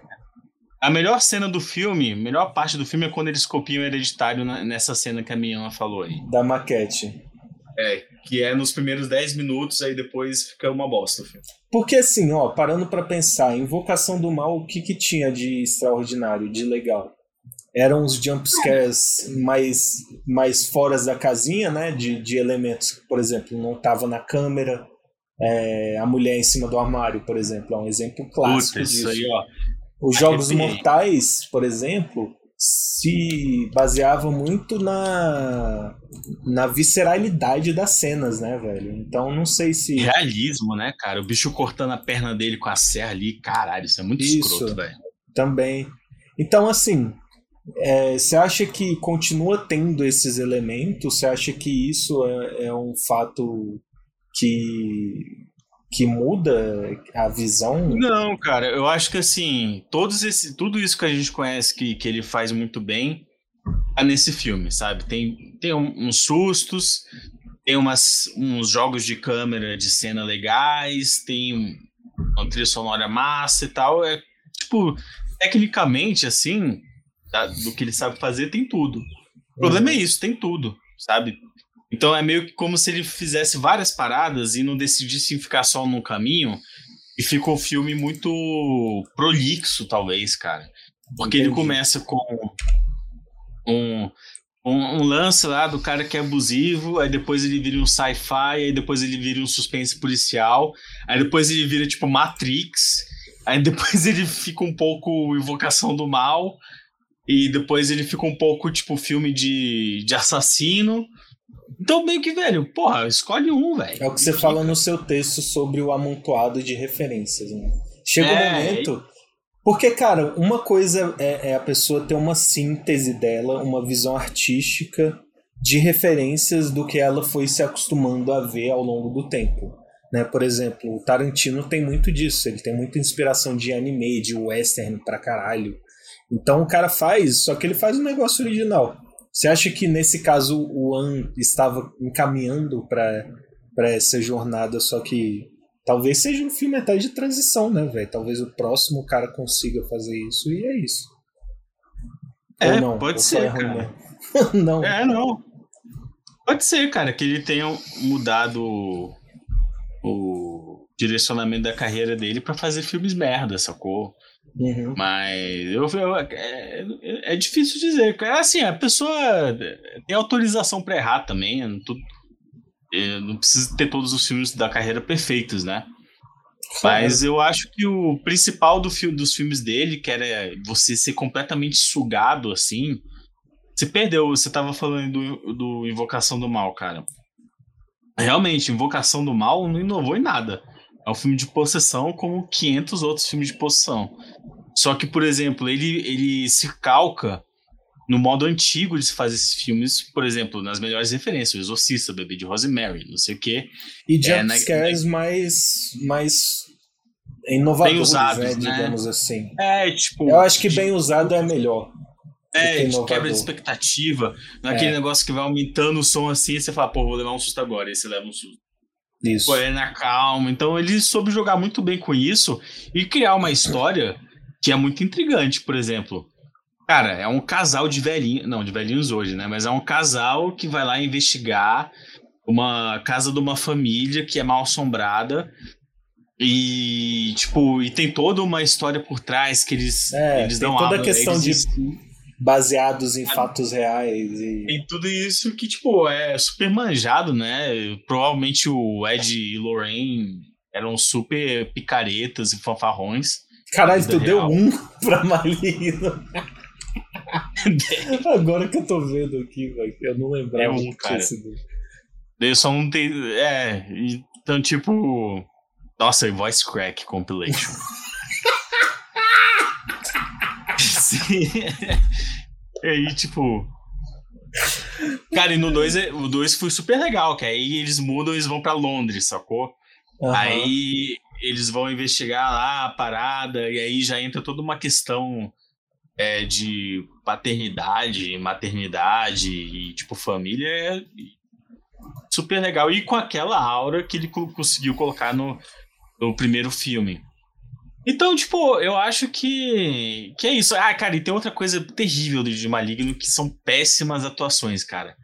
S5: A melhor cena do filme, a melhor parte do filme é quando eles copiam o hereditário nessa cena que a Miana falou aí.
S4: Da maquete.
S5: É, que é nos primeiros 10 minutos, aí depois fica uma bosta o filme.
S4: Porque assim, ó, parando pra pensar, Invocação do Mal, o que que tinha de extraordinário, de legal? Eram os jumpscares mais, mais fora da casinha, né? De, de elementos que, por exemplo, não tava na câmera. É, a mulher em cima do armário, por exemplo, é um exemplo clássico
S5: Puta, isso
S4: disso.
S5: aí.
S4: Os Jogos
S5: Arrepiei.
S4: Mortais, por exemplo, se baseavam muito na, na visceralidade das cenas, né, velho? Então não sei se.
S5: Realismo, né, cara? O bicho cortando a perna dele com a serra ali, caralho, isso é muito
S4: Isso.
S5: escroto, velho.
S4: Também. Então, assim, é, você acha que continua tendo esses elementos? Você acha que isso é, é um fato que, que muda a visão?
S5: Não, cara, eu acho que assim, todos esse, tudo isso que a gente conhece que, que ele faz muito bem tá nesse filme, sabe? Tem, tem um- uns sustos, tem umas, uns jogos de câmera de cena legais, tem um- uma trilha sonora massa e tal. É tipo, tecnicamente, assim, da- do que ele sabe fazer, tem tudo. O problema é isso, tem tudo, sabe? Então é meio que como se ele fizesse várias paradas e não decidisse ficar só num caminho. E fica um filme muito prolixo, talvez, cara. Porque ele
S4: Entendi.
S5: começa com um, um, um lance lá do cara que é abusivo, aí depois ele vira um sci-fi, aí depois ele vira um suspense policial, aí depois ele vira tipo Matrix, aí depois ele fica um pouco Invocação do Mal, e depois ele fica um pouco tipo filme de, de assassino. Então, meio que, velho, porra, escolhe um, velho.
S4: É o que você fala no seu texto sobre o amontoado de referências, né? Chega um
S5: É,
S4: momento. Porque, cara, uma coisa é, é a pessoa ter uma síntese dela, uma visão artística de referências do que ela foi se acostumando a ver ao longo do tempo. Né? Por exemplo, o Tarantino tem muito disso, ele tem muita inspiração de anime, de western pra caralho. Então o cara faz, só que ele faz um negócio original. Você acha que nesse caso o An estava encaminhando para essa jornada, só que talvez seja um filme até de transição, né, velho? Talvez o próximo cara consiga fazer isso e é isso.
S5: É,
S4: Ou não,
S5: pode ser, cara.
S4: mesmo. não.
S5: É, não. Pode ser, cara, que ele tenha mudado o, direcionamento da carreira dele pra fazer filmes merda, sacou?
S4: Uhum.
S5: Mas eu, eu- é, é difícil dizer. cara. Assim, a pessoa tem autorização pra errar também. Não, tu- é, não precisa ter todos os filmes da carreira perfeitos, né? Mas eu acho que o principal do filme, dos filmes dele, que era você ser completamente sugado assim. Você perdeu, você tava falando do, do Invocação do Mal, cara. Realmente, Invocação do Mal não inovou em nada. É um filme de possessão como 500 outros filmes de possessão. Só que, por exemplo, ele, ele se calca no modo antigo de se fazer esses filmes, por exemplo, nas melhores referências, o Exorcista, o Bebê de Rosemary, não sei o quê.
S4: E
S5: É, na-
S4: jumpscares mais, mais inovadores,
S5: Bem usados,
S4: né,
S5: né?
S4: digamos assim.
S5: É, tipo.
S4: Eu acho que bem usado é melhor.
S5: É, de quebra de expectativa. Naquele
S4: É.
S5: negócio que vai aumentando o som assim, e você fala, pô, vou levar um susto agora, e você leva um susto.
S4: Isso.
S5: Pô, é na calma. Então ele soube jogar muito bem com isso e criar uma história que é muito intrigante, por exemplo. Cara, é um casal de velhinhos. Não, de velhinhos hoje, né? Mas é um casal que vai lá investigar uma casa de uma família que é mal assombrada. E, tipo, e tem toda uma história por trás que eles,
S4: É,
S5: eles
S4: tem
S5: dão
S4: toda a questão
S5: eles
S4: de baseados em fatos reais e
S5: Tem tudo isso que, tipo, é super manjado, né? Provavelmente o Ed e Lorraine eram super picaretas e fanfarrões.
S4: Caralho, tu deu um pra Maligno. Agora que eu tô vendo aqui, velho. Eu não lembrava
S5: É um, cara.
S4: sido.
S5: Eu só tenho. É, então, tipo. Nossa, Voice Crack Compilation. Sim. E aí, tipo. Cara, e no 2 o 2 foi super legal, que aí eles mudam e eles vão pra Londres, sacou?
S4: Aham.
S5: Aí eles vão investigar lá a parada, e aí já entra toda uma questão é, de paternidade, maternidade e, tipo, família. É super legal. E com aquela aura que ele co- conseguiu colocar no, no primeiro filme. Então, tipo, eu acho que, que é isso. Ah, cara, e tem outra coisa terrível de Maligno que são péssimas atuações, cara.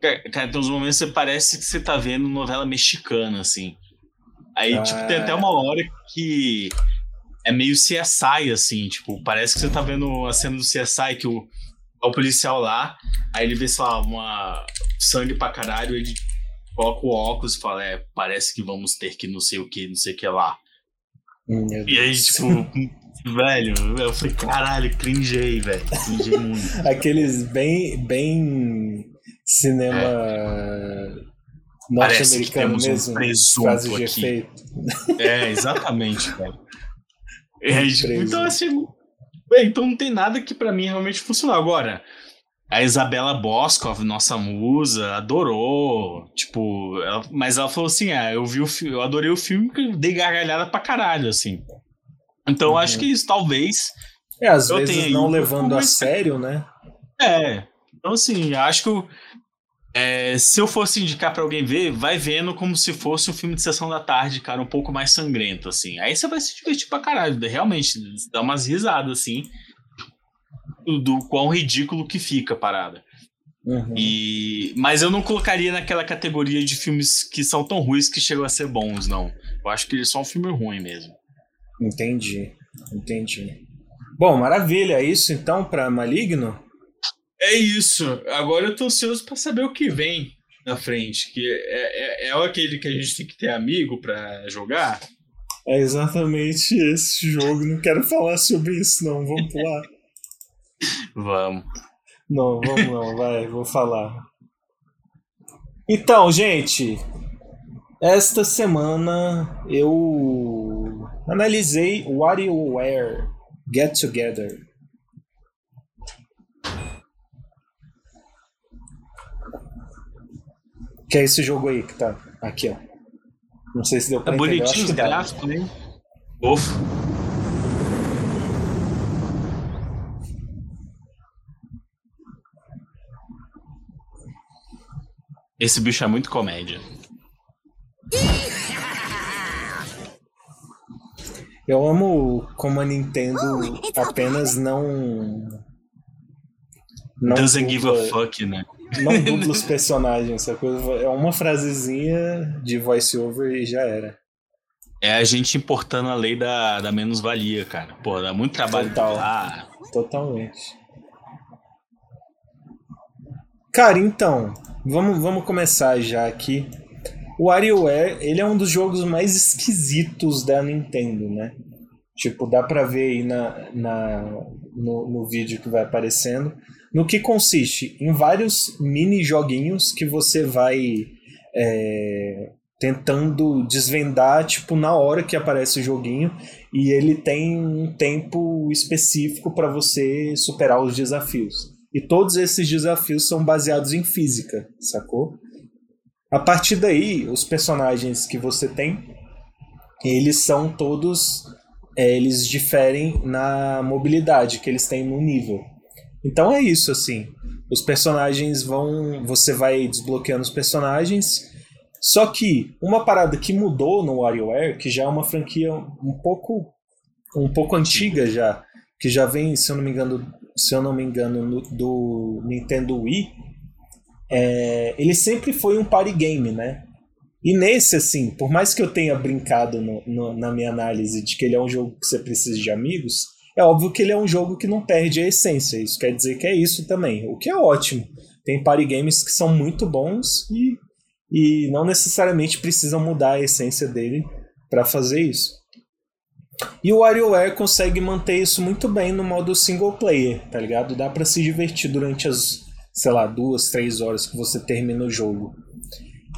S5: Ca- Cara, tem uns momentos que você parece que você tá vendo novela mexicana, assim. Aí,
S4: Ah.
S5: tipo, tem até uma hora que é meio CSI, assim, tipo, parece que você tá vendo a cena do CSI que o, o policial lá, aí ele vê, sei lá, uma sangue pra caralho, ele coloca o óculos e fala, é, parece que vamos ter que não sei o que, não sei o que lá.
S4: Hum,
S5: E aí, tipo, velho, eu falei, caralho, cringei, velho. Cringei muito.
S4: Aqueles bem, bem cinema
S5: que
S4: norte-americano
S5: temos um
S4: mesmo.
S5: presunto
S4: frases de
S5: aqui.
S4: efeito.
S5: É, exatamente, tipo,
S4: Preso.
S5: então, assim, bem, então não tem nada que pra mim realmente funcionou. Agora, a Isabela Boscov, nossa musa, adorou. Tipo, ela- mas ela falou assim: ah, eu vi o filme, eu adorei o filme porque eu dei gargalhada pra caralho, assim. Então, eu acho que isso talvez.
S4: É, às
S5: Eu
S4: vezes
S5: tenho
S4: não levando a sério, né?
S5: É. Então, assim, eu acho que eu- é, se eu fosse indicar pra alguém ver, vai vendo como se fosse um filme de sessão da tarde, cara, um pouco mais sangrento, assim. Aí você vai se divertir pra caralho, realmente, dá umas risadas, assim, do, do quão ridículo que fica a parada.
S4: Uhum.
S5: E, mas eu não colocaria naquela categoria de filmes que são tão ruins que chegam a ser bons, não. Eu acho que ele é só um filme ruim mesmo.
S4: Entendi, entendi. Bom, maravilha. É isso então pra Maligno?
S5: É isso. Agora eu tô ansioso pra saber o que vem na frente. Que é, é, é aquele que a gente tem que ter amigo pra jogar.
S4: É exatamente esse jogo. Não quero falar sobre isso, não. Vamos pular.
S5: Vamos.
S4: Não, vamos não, vai, vou falar. Então, gente, esta semana eu analisei WarioWare Get Together. Que é esse jogo aí que tá aqui, ó. Não sei se deu pra
S5: É
S4: entender.
S5: bonitinho os
S4: que dá.
S5: gráficos, né? Fofo. Esse bicho é muito comédia.
S4: Eu amo como a Nintendo apenas não. Não
S5: Doesn't give a fuck, né?
S4: Não dubla os personagens, essa coisa é uma frasezinha de voice-over e já era.
S5: É a gente importando a lei da, da menos-valia, cara. Pô, dá muito trabalho
S4: Total.
S5: lá.
S4: Totalmente. Cara, então, vamos, vamos começar já aqui. O WarioWare, ele é um dos jogos mais esquisitos da Nintendo, né? Tipo, dá pra ver aí na, na, no, no vídeo que vai aparecendo. No que consiste? Em vários mini joguinhos que você vai é, tentando desvendar, tipo, na hora que aparece o joguinho. E ele tem um tempo específico para você superar os desafios. E todos esses desafios são baseados em física, sacou? A partir daí, os personagens que você tem, eles são todos. é, eles diferem na mobilidade que eles têm no nível. Então é isso, assim. Os personagens vão. Você vai desbloqueando os personagens. Só que uma parada que mudou no WarioWare, que já é uma franquia um pouco. um pouco antiga já, que já vem, se eu não me engano, se eu não me engano, no, do Nintendo Wii, é, ele sempre foi um party game, né? E nesse, assim, por mais que eu tenha brincado no, no, na minha análise de que ele é um jogo que você precisa de amigos, é óbvio que ele é um jogo que não perde a essência. Isso quer dizer que é isso também, o que é ótimo. Tem party games que são muito bons e, e não necessariamente precisam mudar a essência dele para fazer isso. E o WarioWare consegue manter isso muito bem no modo single player, tá ligado? Dá para se divertir durante as, sei lá, duas, três horas que você termina o jogo.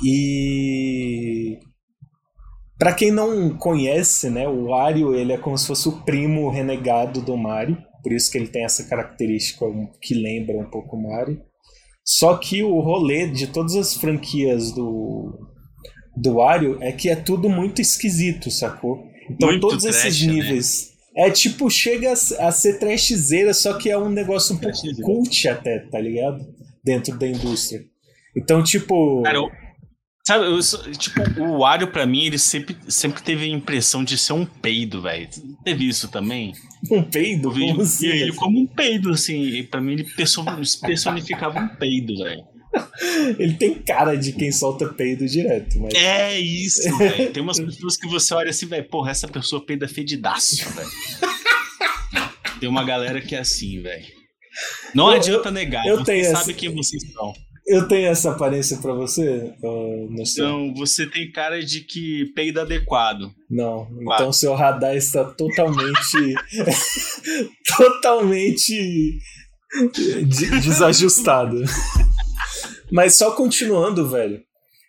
S4: E para quem não conhece, né, o Wario ele é como se fosse o primo renegado do Mario, por isso que ele tem essa característica que lembra um pouco o Mario. Só que o rolê de todas as franquias do do Wario é que é tudo muito esquisito, sacou? Então muito todos trash, esses né? níveis né? é tipo chega a, ser trashzeira, só que é um negócio um pouco cult até, tá ligado? Dentro da indústria. Então, tipo,
S5: Cara, Sabe, eu, tipo, o Wario pra mim, ele sempre, sempre teve a impressão de ser um peido, velho. Teve isso também?
S4: Um peido?
S5: Vi
S4: como assim?
S5: ele como um peido, assim. Pra mim, ele personificava um peido, velho.
S4: Ele tem cara de quem solta peido direto, mas...
S5: É isso, velho. Tem umas pessoas que você olha assim, velho, porra, essa pessoa peida fedidaço, velho. Tem uma galera que é assim, velho. Não eu, adianta negar, eu você tenho sabe essa... quem vocês são.
S4: Eu tenho essa aparência para você?
S5: Não, você tem cara de que peida adequado.
S4: Não, então seu radar está totalmente. totalmente. desajustado. Mas só continuando, velho.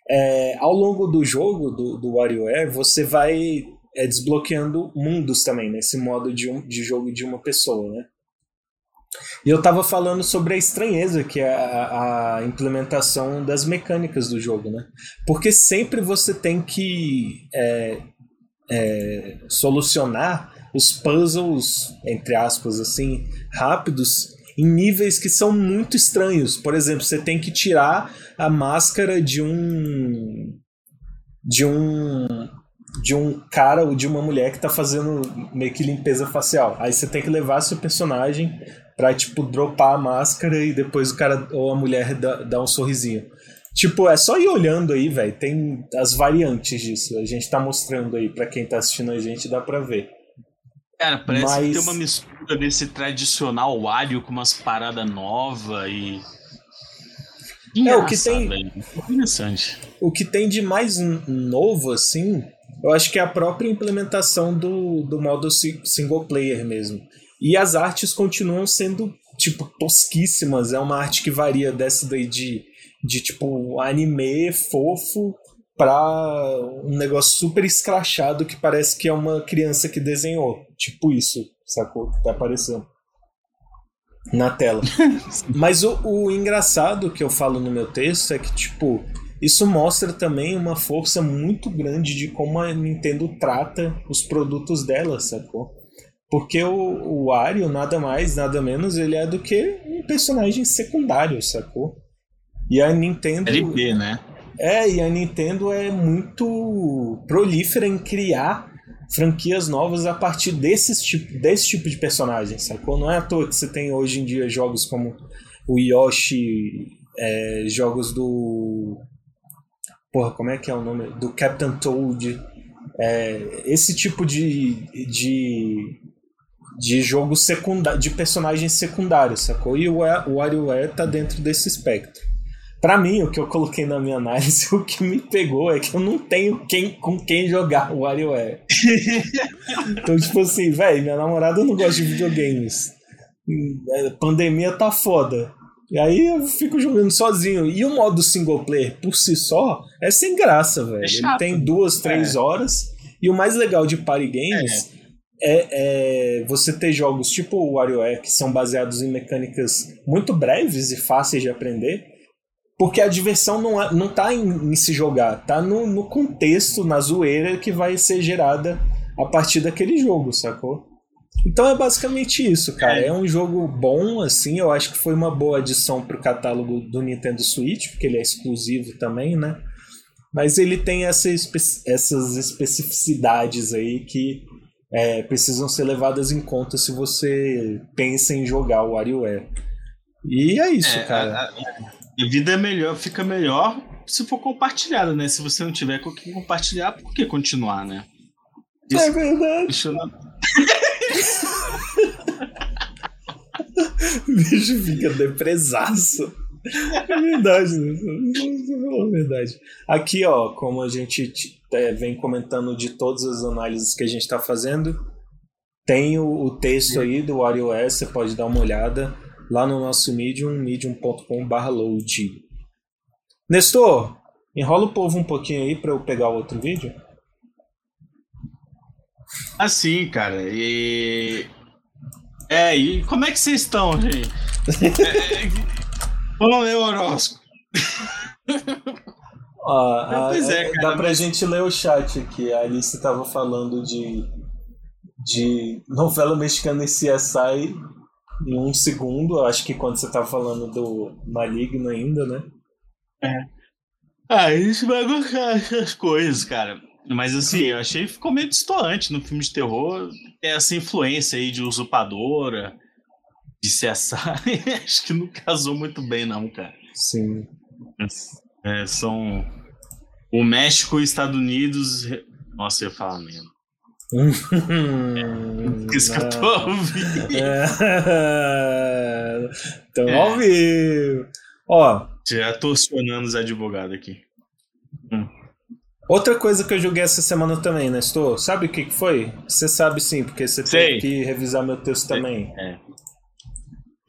S4: É, ao longo do jogo, do, do WarioWare, você vai é, desbloqueando mundos também, nesse modo de, um, de jogo de uma pessoa, né? E eu tava falando sobre a estranheza que é a, a, implementação das mecânicas do jogo, né? Porque sempre você tem que é, é, solucionar os puzzles, entre aspas, assim, rápidos, em níveis que são muito estranhos. Por exemplo, você tem que tirar a máscara de um. de um. de um cara ou de uma mulher que tá fazendo meio que limpeza facial. Aí você tem que levar seu personagem pra, tipo, dropar a máscara e depois o cara ou a mulher dá, dá um sorrisinho. Tipo, é só ir olhando aí, velho. Tem as variantes disso. A gente tá mostrando aí para quem tá assistindo a gente, dá pra ver.
S5: Cara, parece Mas... que tem uma mistura desse tradicional Wario com umas paradas novas e.
S4: É, o que tem.
S5: Interessante.
S4: O que tem de mais novo, assim, eu acho que é a própria implementação do, do modo single player mesmo. E as artes continuam sendo, tipo, tosquíssimas. É uma arte que varia dessa daí de, de tipo, anime fofo pra um negócio super escrachado que parece que é uma criança que desenhou. Tipo isso, sacou? Tá aparecendo na tela. Mas o, o engraçado que eu falo no meu texto é que, tipo, isso mostra também uma força muito grande de como a Nintendo trata os produtos dela, sacou? Porque o, o Wario, nada mais, nada menos, ele é do que um personagem secundário, sacou? E a Nintendo.
S5: LP, né?
S4: É, e a Nintendo é muito prolífera em criar franquias novas a partir desses tipo, desse tipo de personagem, sacou? Não é à toa que você tem hoje em dia jogos como o Yoshi, é, jogos do. Porra, como é que é o nome? Do Captain Toad. É, esse tipo de, de de jogo secundário, de personagens secundários, sacou? E o, WarioWare tá dentro desse espectro. Para mim, o que eu coloquei na minha análise, o que me pegou é que eu não tenho quem, com quem jogar o WarioWare. então, tipo assim, velho, minha namorada não gosta de videogames. É, pandemia tá foda. E aí eu fico jogando sozinho. E o modo single player, por si só, é sem graça, velho. É Ele tem duas, três é. horas. E o mais legal de party games é é, você ter jogos tipo o WarioWare que são baseados em mecânicas muito breves e fáceis de aprender, porque a diversão não, é, não tá em, em se jogar, tá no, no, contexto, na zoeira que vai ser gerada a partir daquele jogo, sacou? Então é basicamente isso, cara. É. é um jogo bom, assim, eu acho que foi uma boa adição pro catálogo do Nintendo Switch, porque ele é exclusivo também, né? Mas ele tem essa espe essas especificidades aí que é, precisam ser levadas em conta se você pensa em jogar o WarioWare. E é isso,
S5: É,
S4: cara.
S5: A, a- vida é melhor, fica melhor se for compartilhada, né? Se você não tiver com quem compartilhar, por que continuar, né?
S4: É verdade.
S5: Eu não-
S4: O bicho fica depresaço. É verdade, né? A verdade. Aqui, ó, como a gente é, vem comentando de todas as análises que a gente tá fazendo, tem o, o texto aí do WarioWare, você pode dar uma olhada lá no nosso Medium, medium.com.br load. Nestor, enrola o povo um pouquinho aí pra eu pegar o outro vídeo.
S5: Assim, cara, e. É, e como é que vocês estão, gente? É, é, Vamos ler o horóscopo.
S4: Ó, a-
S5: Pois é,
S4: é,
S5: cara,
S4: dá pra gente ler o chat aqui. A Alice tava falando de, de novela mexicana e CSI em um segundo. Acho que quando você tava falando do Maligno ainda, né?
S5: Ah, a gente vai gostar dessas coisas, cara. Mas assim, eu achei que ficou meio distoante no filme de terror. É essa influência aí de usurpadora, de CSI. Acho que não casou muito bem, não, cara.
S4: Sim.
S5: É, são o México e Estados Unidos. Nossa, eu ia falar mesmo. Isso que eu tô ouvindo.
S4: É. Então,
S5: É.
S4: ao vivo. Ó,
S5: Já tô acionando os advogados aqui.
S4: outra coisa que eu joguei essa semana também, Nestor, sabe o que que foi? Você sabe sim, porque você
S5: Sei.
S4: teve que revisar meu texto também.
S5: É.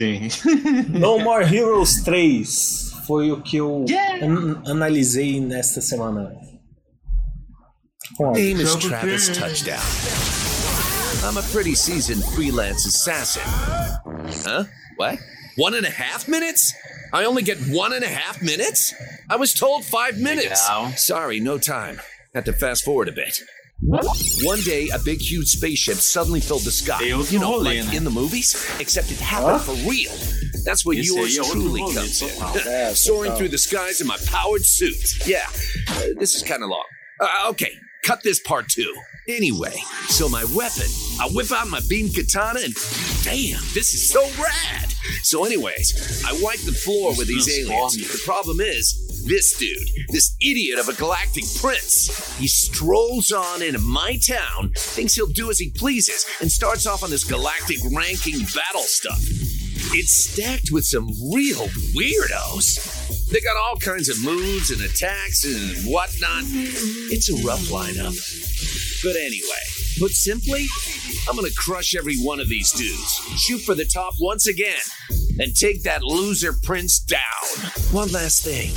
S5: Sim.
S4: No More Heroes 3 foi o que eu an- analisei nesta semana. Ó,
S11: Name is Travis Touchdown. I'm a pretty seasoned freelance assassin. Huh? What? One and a half minutes? I only get one and a half minutes? I was told five minutes. Sorry, no time. Had to fast forward a bit. One day, a big, huge spaceship suddenly filled the sky.
S5: Tem
S11: You know, like in the movies, except it happened
S4: Huh?
S11: for real. That's where
S5: Esse
S11: yours
S5: aí é
S11: truly
S5: rolê,
S11: comes in. Soaring through the skies in my powered suit. Yeah, uh, this is kind of long. Uh, okay, cut this part too. Anyway, so my weapon, I whip out my beam katana and damn, this is so rad. So, anyways, I wipe the floor with these aliens. The problem is, this dude, this idiot of a galactic prince, he strolls on into my town, thinks he'll do as he pleases, and starts off on this galactic ranking battle stuff. It's stacked with some real weirdos. They got all kinds of moves and attacks and whatnot. It's a rough lineup. But anyway, put simply, I'm gonna crush every one of these dudes, shoot for the top once again, and take that loser prince down. One last thing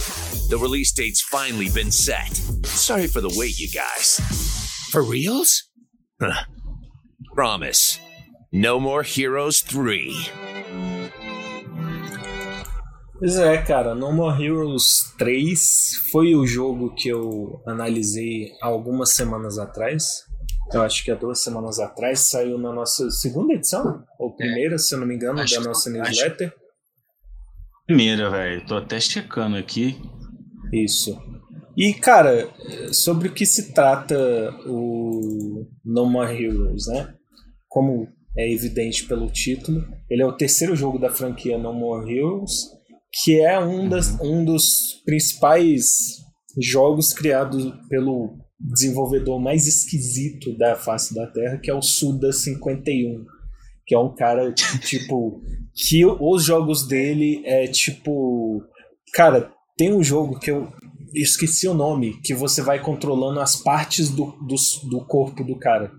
S11: the release date's finally been set. Sorry for the wait, you guys. For reals? Huh. Promise. No more Heroes 3.
S4: Pois é, cara, No More Heroes 3 foi o jogo que eu analisei algumas semanas atrás. Eu acho que há duas semanas atrás saiu na nossa segunda edição, ou primeira, se eu não me engano,
S5: Acho
S4: da nossa
S5: acho-
S4: newsletter.
S5: Primeira, velho. Tô até checando aqui.
S4: Isso. E, cara, sobre o que se trata o No More Heroes, né? Como é evidente pelo título, ele é o terceiro jogo da franquia No More Heroes, que é um, das, um dos principais jogos criados pelo desenvolvedor mais esquisito da face da Terra, que é o Suda 51, que é um cara tipo, que os jogos dele é tipo, cara, tem um jogo que eu esqueci o nome, que você vai controlando as partes do, do, do corpo do cara.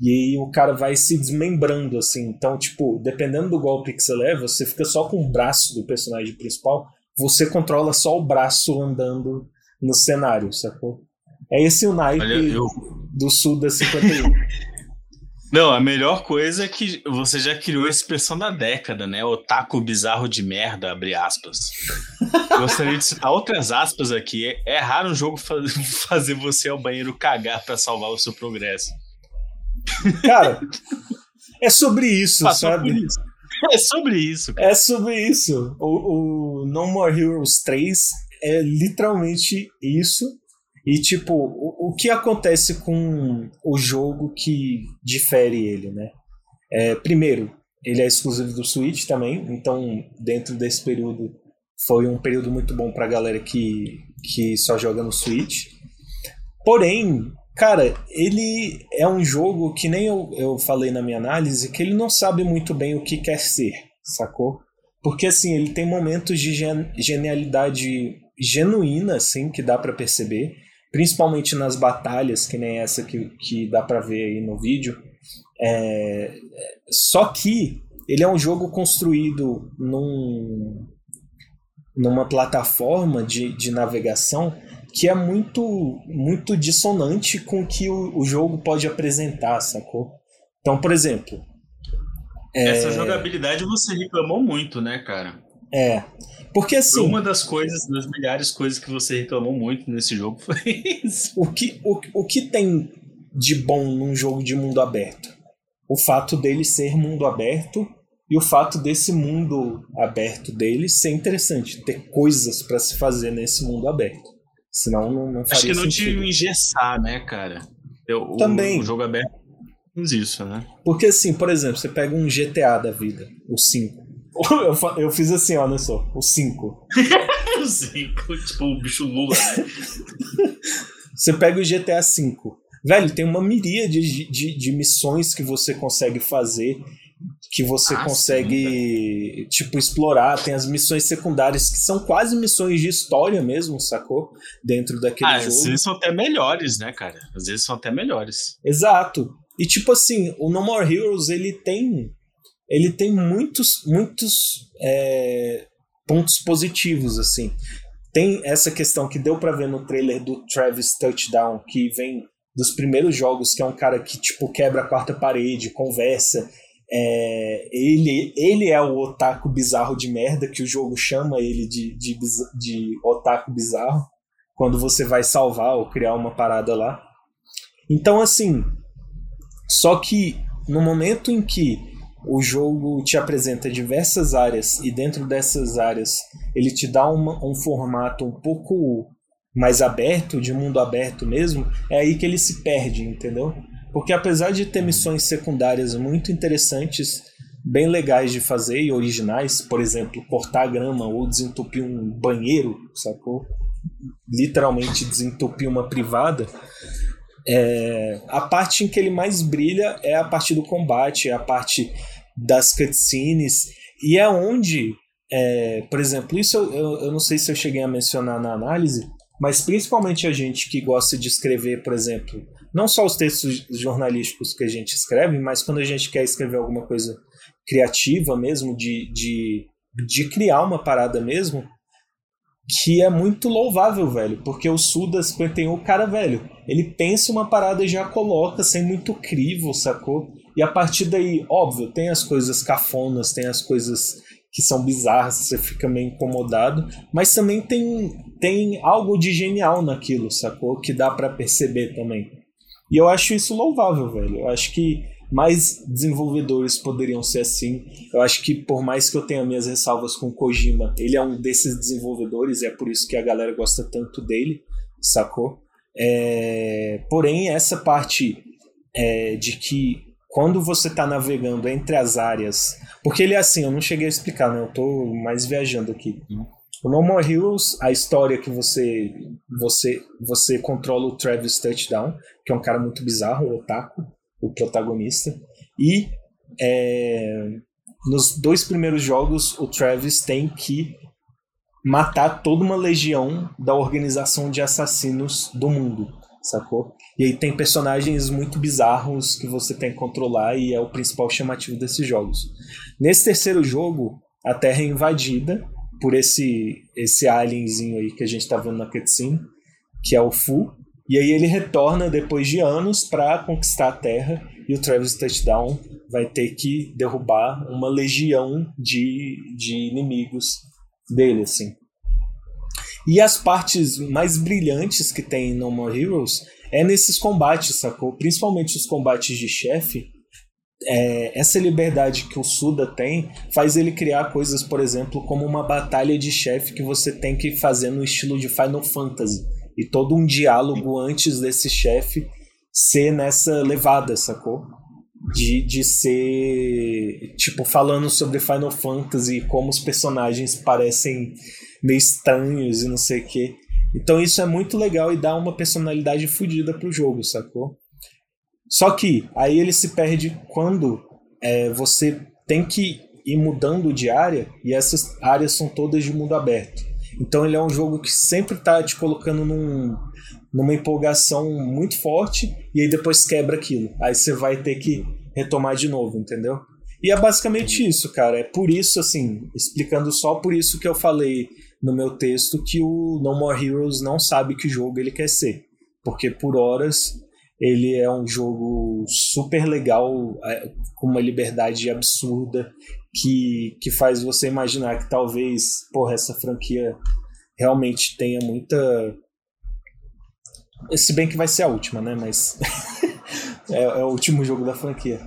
S4: E aí o cara vai se desmembrando, assim. Então, tipo, dependendo do golpe que você leva, você fica só com o braço do personagem principal, você controla só o braço andando no cenário, sacou? É esse o naipe
S5: Olha, eu-
S4: do Suda 51.
S5: Não, a melhor coisa é que você já criou a expressão da década, né? Otaku bizarro de merda, abre aspas. Gostaria de citar outras aspas aqui. É raro um jogo fa- fazer você ao banheiro cagar pra salvar o seu progresso.
S4: Cara, é sobre isso,
S5: Passou
S4: sabe?
S5: por isso. É sobre isso, cara.
S4: É sobre isso. O, o No More Heroes 3 é literalmente isso. E, tipo, o, o que acontece com o jogo que difere ele, né? É, primeiro, ele é exclusivo do Switch também, então, dentro desse período, foi um período muito bom pra galera que, que só joga no Switch. Porém, cara, ele é um jogo que nem eu, eu falei na minha análise, que ele não sabe muito bem o que quer ser, sacou? Porque, assim, ele tem momentos de gen genialidade genuína, assim, que dá para perceber principalmente nas batalhas, que nem essa que, que dá para ver aí no vídeo. É, só que ele é um jogo construído num, numa plataforma de, de navegação que é muito, muito dissonante com o que o, o jogo pode apresentar, sacou? Então, por exemplo.
S5: É... Essa jogabilidade você reclamou muito, né, cara?
S4: É. Porque assim.
S5: Uma das coisas, das milhares de coisas que você reclamou muito nesse jogo foi isso.
S4: O que, o, o que tem de bom num jogo de mundo aberto? O fato dele ser mundo aberto e o fato desse mundo aberto dele ser interessante, ter coisas para se fazer nesse mundo aberto. Senão não, não faria
S5: Acho que não
S4: sentido.
S5: te engessar, né, cara? O,
S4: Também.
S5: O jogo aberto faz isso, né?
S4: Porque assim, por exemplo, você pega um GTA da vida, o 5. Eu, eu fiz assim, olha só, o 5.
S5: o 5, tipo o bicho Lula, né?
S4: Você pega o GTA V. Velho, tem uma miríade de, de, de missões que você consegue fazer, que você
S5: Ah,
S4: consegue, tipo, explorar. Tem as missões secundárias, que são quase missões de história mesmo, sacou? Dentro daquele
S5: Ah, às
S4: jogo.
S5: vezes são até melhores, né, cara? Às vezes são até melhores.
S4: Exato. E tipo assim, o No More Heroes ele tem ele tem muitos muitos é, pontos positivos assim. Tem essa questão que deu pra ver no trailer do Travis Touchdown que vem dos primeiros jogos que é um cara que tipo quebra a quarta parede, conversa. É, ele, ele é o otaku bizarro de merda que o jogo chama ele de, de, de otaku bizarro quando você vai salvar ou criar uma parada lá. Então, assim, só que no momento em que o jogo te apresenta diversas áreas e dentro dessas áreas ele te dá uma- um formato um pouco mais aberto, de mundo aberto mesmo, é aí que ele se perde, entendeu? Porque apesar de ter missões secundárias muito interessantes, bem legais de fazer e originais, por exemplo, cortar grama ou desentupir um banheiro, sacou? Literalmente desentupir uma privada. É, a parte em que ele mais brilha é a parte do combate, é a parte das cutscenes, e é onde, é, por exemplo, isso eu, eu, eu não sei se eu cheguei a mencionar na análise, mas principalmente a gente que gosta de escrever, por exemplo, não só os textos jornalísticos que a gente escreve, mas quando a gente quer escrever alguma coisa criativa mesmo, de, de, de criar uma parada mesmo, que é muito louvável, velho, porque o Suda 51, o cara, velho, ele pensa uma parada e já coloca sem muito crivo, sacou? E a partir daí, óbvio, tem as coisas cafonas, tem as coisas que são bizarras, você fica meio incomodado, mas também tem, tem algo de genial naquilo, sacou? Que dá pra perceber também. E eu acho isso louvável, velho. Eu acho que mais desenvolvedores poderiam ser assim. Eu acho que por mais que eu tenha minhas ressalvas com Kojima, ele é um desses desenvolvedores, é por isso que a galera gosta tanto dele, sacou? É... Porém, essa parte é, de que quando você está navegando entre as áreas. Porque ele é assim, eu não cheguei a explicar, né? Eu tô mais viajando aqui. O No More Heroes, a história que você você você controla o Travis Touchdown, que é um cara muito bizarro, o Otaku, o protagonista. E é, nos dois primeiros jogos, o Travis tem que matar toda uma legião da organização de assassinos do mundo, sacou? E aí tem personagens muito bizarros que você tem que controlar e é o principal chamativo desses jogos. Nesse terceiro jogo, a Terra é invadida por esse esse alienzinho aí que a gente tá vendo na cutscene, que é o Fu, e aí ele retorna depois de anos para conquistar a Terra e o Travis Touchdown vai ter que derrubar uma legião de, de inimigos dele, assim. E as partes mais brilhantes que tem em No More Heroes é nesses combates, sacou? Principalmente os combates de chefe. É, essa liberdade que o Suda tem faz ele criar coisas, por exemplo, como uma batalha de chefe que você tem que fazer no estilo de Final Fantasy, e todo um diálogo antes desse chefe ser nessa levada, sacou? De, de ser, tipo, falando sobre Final Fantasy, como os personagens parecem meio estranhos e não sei o quê. Então isso é muito legal e dá uma personalidade fodida pro jogo, sacou? Só que aí ele se perde quando é, você tem que ir mudando de área e essas áreas são todas de mundo aberto. Então ele é um jogo que sempre tá te colocando num, numa empolgação muito forte e aí depois quebra aquilo. Aí você vai ter que retomar de novo, entendeu? E é basicamente isso, cara. É por isso, assim, explicando só por isso que eu falei no meu texto que o No More Heroes não sabe que jogo ele quer ser. Porque por horas ele é um jogo super legal, é, com uma liberdade absurda, que, que faz você imaginar que talvez, porra, essa franquia realmente tenha muita. Se bem que vai ser a última, né? Mas é, é, o último jogo da franquia.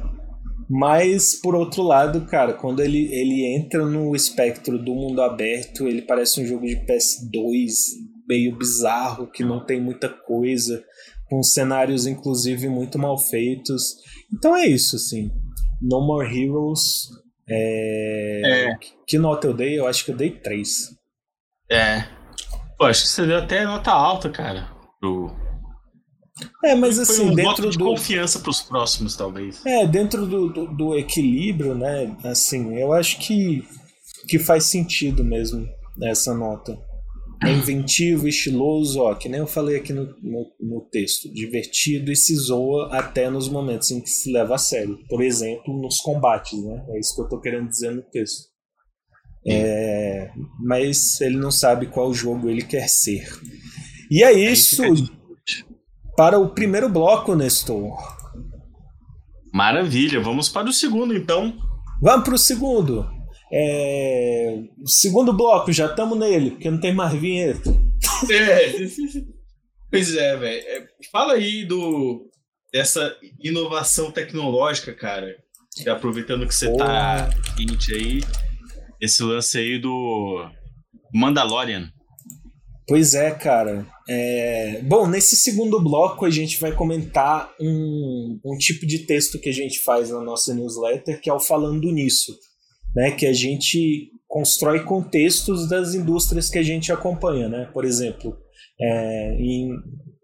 S4: Mas, por outro lado, cara, quando ele, ele entra no espectro do mundo aberto, ele parece um jogo de PS2 meio bizarro, que não tem muita coisa, com cenários, inclusive, muito mal feitos. Então é isso, assim. No More Heroes. É... é. Que nota eu dei? Eu acho que eu dei 3.
S5: É. Pô, acho que você deu até nota alta, cara. Pro,
S4: é, mas assim,
S5: um
S4: dentro
S5: de
S4: do.
S5: confiança para os próximos, talvez.
S4: É, dentro do, do, do, equilíbrio, né? Assim, eu acho que, que faz sentido mesmo essa nota. É inventivo, estiloso, ó, que nem eu falei aqui no, no, no, texto. Divertido e se zoa até nos momentos em que se leva a sério. Por exemplo, nos combates, né? É isso que eu tô querendo dizer no texto. É, mas ele não sabe qual jogo ele quer ser. E é isso para o primeiro bloco, Nestor.
S5: Maravilha, vamos para o segundo então.
S4: Vamos para o segundo. É... O segundo bloco, já estamos nele, porque não tem mais vinheta.
S5: É. Pois é, velho. É, fala aí do dessa inovação tecnológica, cara. Aproveitando que você tá quente aí, esse lance aí do Mandalorian.
S4: Pois é, cara. É... Bom, nesse segundo bloco a gente vai comentar um, um tipo de texto que a gente faz na nossa newsletter, que é o Falando Nisso, né? Que a gente constrói contextos das indústrias que a gente acompanha, né? Por exemplo, é, em,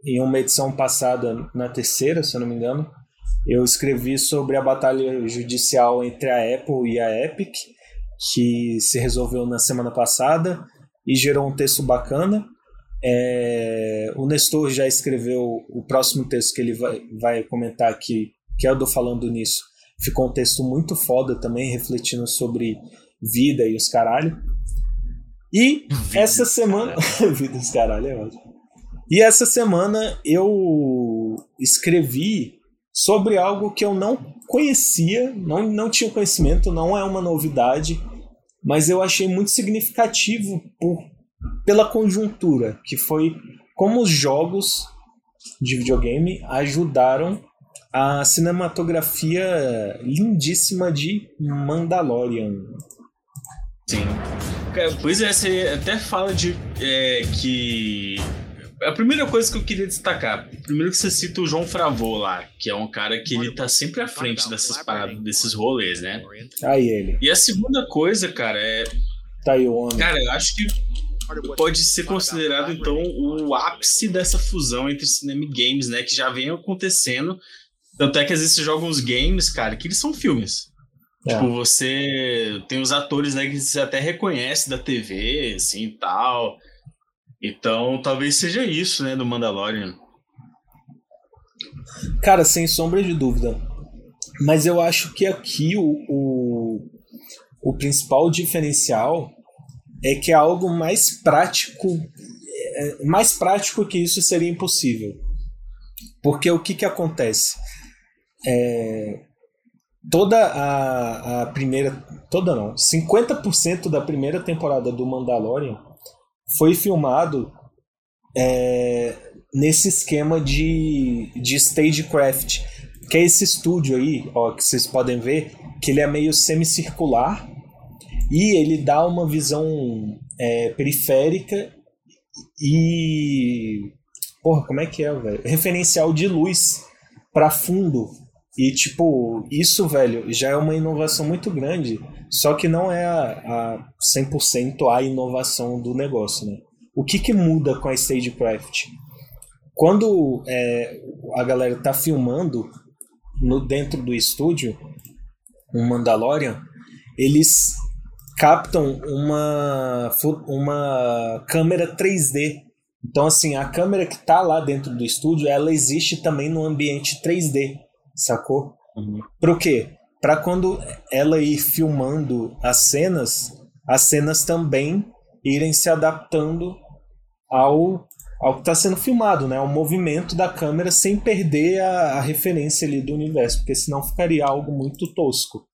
S4: em uma edição passada, na terceira, se eu não me engano, eu escrevi sobre a batalha judicial entre a Apple e a Epic, que se resolveu na semana passada e gerou um texto bacana. É, o Nestor já escreveu o próximo texto que ele vai, vai comentar aqui, que é o do Falando Nisso. Ficou um texto muito foda também, refletindo sobre vida e os caralho. E vida essa semana. vida dos caralho é ótimo. E essa semana eu escrevi sobre algo que eu não conhecia, não, não tinha conhecimento, não é uma novidade, mas eu achei muito significativo por pela conjuntura, que foi como os jogos de videogame ajudaram a cinematografia lindíssima de Mandalorian.
S5: Sim. Pois é, você até fala de é, que. A primeira coisa que eu queria destacar, primeiro que você cita o João Fravô lá, que é um cara que ele tá sempre à frente dessas paradas, desses rolês, né?
S4: Aí ele.
S5: E a segunda coisa, cara, é.
S4: Tá aí o homem.
S5: Cara, eu acho que pode ser considerado então o ápice dessa fusão entre cinema e games, né? Que já vem acontecendo. Tanto é que às vezes você joga uns games, cara, que eles são filmes. É. Tipo, você tem os atores, né, que você até reconhece da TV, assim e tal. Então, talvez seja isso, né, do Mandalorian.
S4: Cara, sem sombra de dúvida. Mas eu acho que aqui o, o, o principal diferencial é que é algo mais prático, é, mais prático que isso seria impossível. Porque o que, que acontece? É, toda a, a primeira. Toda não. 50% da primeira temporada do Mandalorian foi filmado é, nesse esquema de, de stagecraft. Que é esse estúdio aí, ó, que vocês podem ver, que ele é meio semicircular e ele dá uma visão é, periférica e porra, como é que é, velho? Referencial de luz para fundo. E, tipo, isso, velho, já é uma inovação muito grande, só que não é a, a 100% a inovação do negócio, né? O que que muda com a Stagecraft? Quando é, a galera tá filmando no, dentro do estúdio, um Mandalorian, eles captam uma, uma câmera 3D. Então, assim, a câmera que tá lá dentro do estúdio, ela existe também no ambiente 3D, sacou?
S5: Uhum.
S4: Pro quê? Pra quando ela ir filmando as cenas, as cenas também irem se adaptando ao, ao que está sendo filmado, né? O movimento da câmera sem perder a, a referência ali do universo, porque senão ficaria algo muito tosco.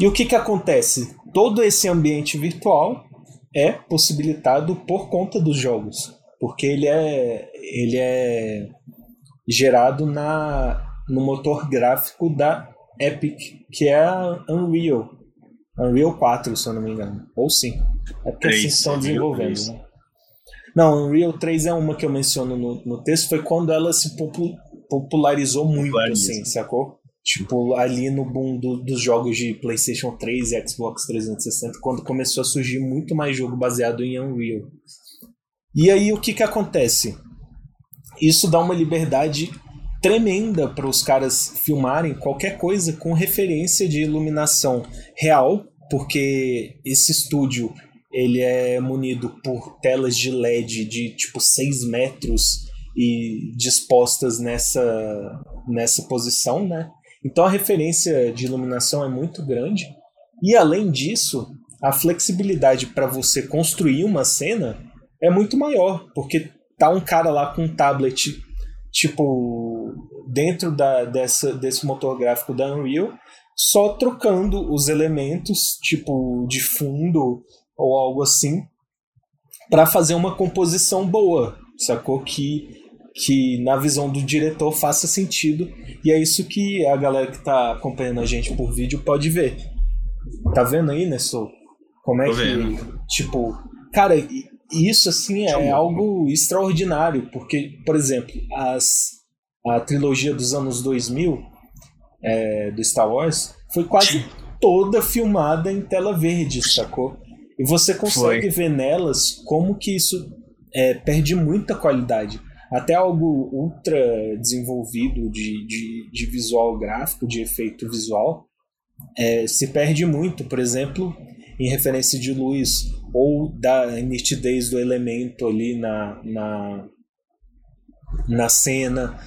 S4: E o que, que acontece? Todo esse ambiente virtual é possibilitado por conta dos jogos, porque ele é, ele é gerado na, no motor gráfico da Epic, que é a Unreal. Unreal 4, se eu não me engano. Ou 5. É porque assim estão desenvolvendo. Né? Não, Unreal 3 é uma que eu menciono no, no texto, foi quando ela se popularizou muito, assim, sacou? Tipo, ali no boom do, dos jogos de PlayStation 3 e Xbox 360, quando começou a surgir muito mais jogo baseado em Unreal. E aí o que que acontece? Isso dá uma liberdade tremenda para os caras filmarem qualquer coisa com referência de iluminação real, porque esse estúdio ele é munido por telas de LED de tipo 6 metros e dispostas nessa, nessa posição, né? Então a referência de iluminação é muito grande. E além disso, a flexibilidade para você construir uma cena é muito maior, porque tá um cara lá com um tablet tipo dentro da, dessa, desse motor gráfico da Unreal, só trocando os elementos, tipo de fundo ou algo assim, para fazer uma composição boa, sacou? Que que na visão do diretor faça sentido. E é isso que a galera que tá acompanhando a gente por vídeo pode ver. Tá vendo aí, Nessou? Como é
S5: Tô
S4: que.
S5: vendo.
S4: Tipo. Cara, isso assim é algo extraordinário. Porque, por exemplo, as, a trilogia dos anos 2000 é, do Star Wars foi quase toda filmada em tela verde, sacou? E você consegue
S5: Foi.
S4: ver nelas como que isso é, perde muita qualidade até algo ultra desenvolvido de, de, de visual gráfico, de efeito visual, é, se perde muito, por exemplo, em referência de luz ou da nitidez do elemento ali na, na, na cena,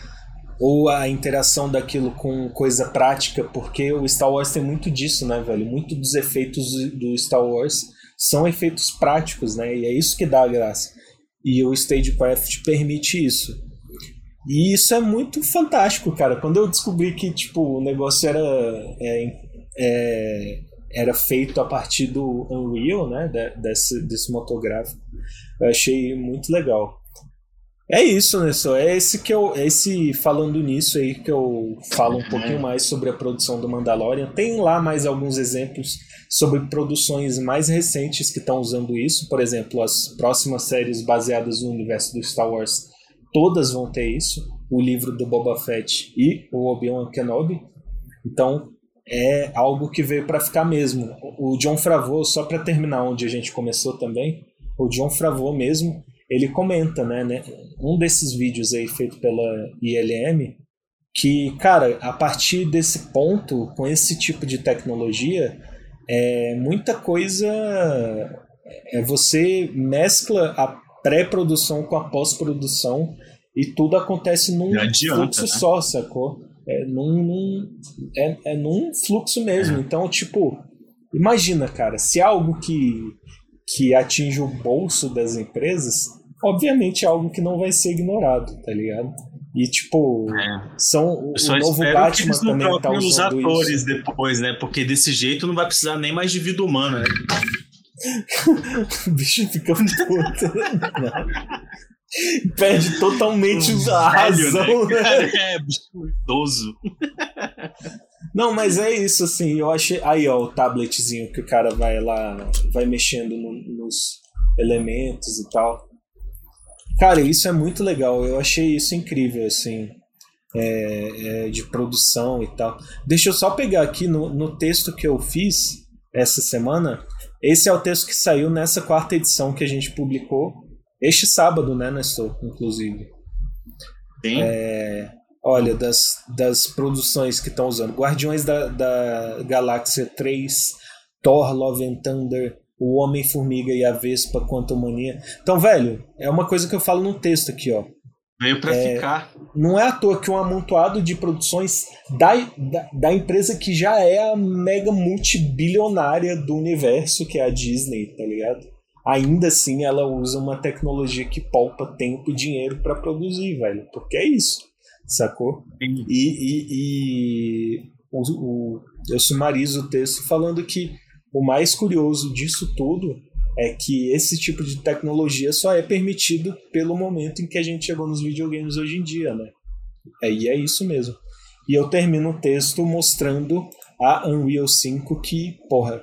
S4: ou a interação daquilo com coisa prática, porque o Star Wars tem muito disso, né, velho? Muito dos efeitos do Star Wars são efeitos práticos, né? E é isso que dá a graça. E o Stagecraft permite isso. E isso é muito fantástico, cara. Quando eu descobri que tipo, o negócio era, é, é, era feito a partir do Unreal, né? Desse, desse motográfico, eu achei muito legal. É isso, né? Só é esse que eu, é esse falando nisso aí que eu falo um pouquinho mais sobre a produção do Mandalorian. Tem lá mais alguns exemplos sobre produções mais recentes que estão usando isso. Por exemplo, as próximas séries baseadas no universo do Star Wars, todas vão ter isso. O livro do Boba Fett e o Obi-Wan Kenobi. Então, é algo que veio para ficar mesmo. O John Favreau, só para terminar onde a gente começou também, o John Favreau mesmo, ele comenta, né, né, um desses vídeos aí feito pela ILM, que, cara, a partir desse ponto, com esse tipo de tecnologia, é muita coisa é você mescla a pré-produção com a pós-produção e tudo acontece num
S5: adianta,
S4: fluxo
S5: né?
S4: só, sacou? É num, num- é, é num fluxo mesmo. Então, tipo, imagina, cara, se é algo que, que atinge o bolso das empresas, obviamente é algo que não vai ser ignorado, tá ligado? E, tipo, são o,
S5: só
S4: o novo
S5: espero que
S4: Batman
S5: eles não
S4: também tá
S5: os atores
S4: isso.
S5: depois, né? Porque desse jeito não vai precisar nem mais de vida humana, né?
S4: o bicho fica puto. Perde totalmente a
S5: Velho,
S4: razão,
S5: né,
S4: né?
S5: É, bicho idoso.
S4: Não, mas é isso, assim, eu achei. Aí, ó, o tabletzinho que o cara vai lá, vai mexendo no- nos elementos e tal. Cara, isso é muito legal. Eu achei isso incrível, assim, é, é, de produção e tal. Deixa eu só pegar aqui no, no texto que eu fiz essa semana. Esse é o texto que saiu nessa quarta edição que a gente publicou este sábado, né, Nestor? Inclusive.
S5: Sim.
S4: É, olha, das, das produções que estão usando: Guardiões da, da Galáxia 3, Thor Love and Thunder, O Homem-Formiga e a Vespa Quantum Mania. Então, velho, é uma coisa que eu falo no texto aqui, ó.
S5: Veio pra
S4: É,
S5: ficar.
S4: Não é à toa que um amontoado de produções da, da, da empresa que já é a mega multibilionária do universo, que é a Disney, tá ligado? Ainda assim, ela usa uma tecnologia que poupa tempo e dinheiro pra produzir, velho. Porque é isso, sacou? E, e, e o, o- eu sumarizo o texto falando que o mais curioso disso tudo é que esse tipo de tecnologia só é permitido pelo momento em que a gente chegou nos videogames hoje em dia, né? É, e é isso mesmo. E eu termino o texto mostrando a Unreal 5 que, porra,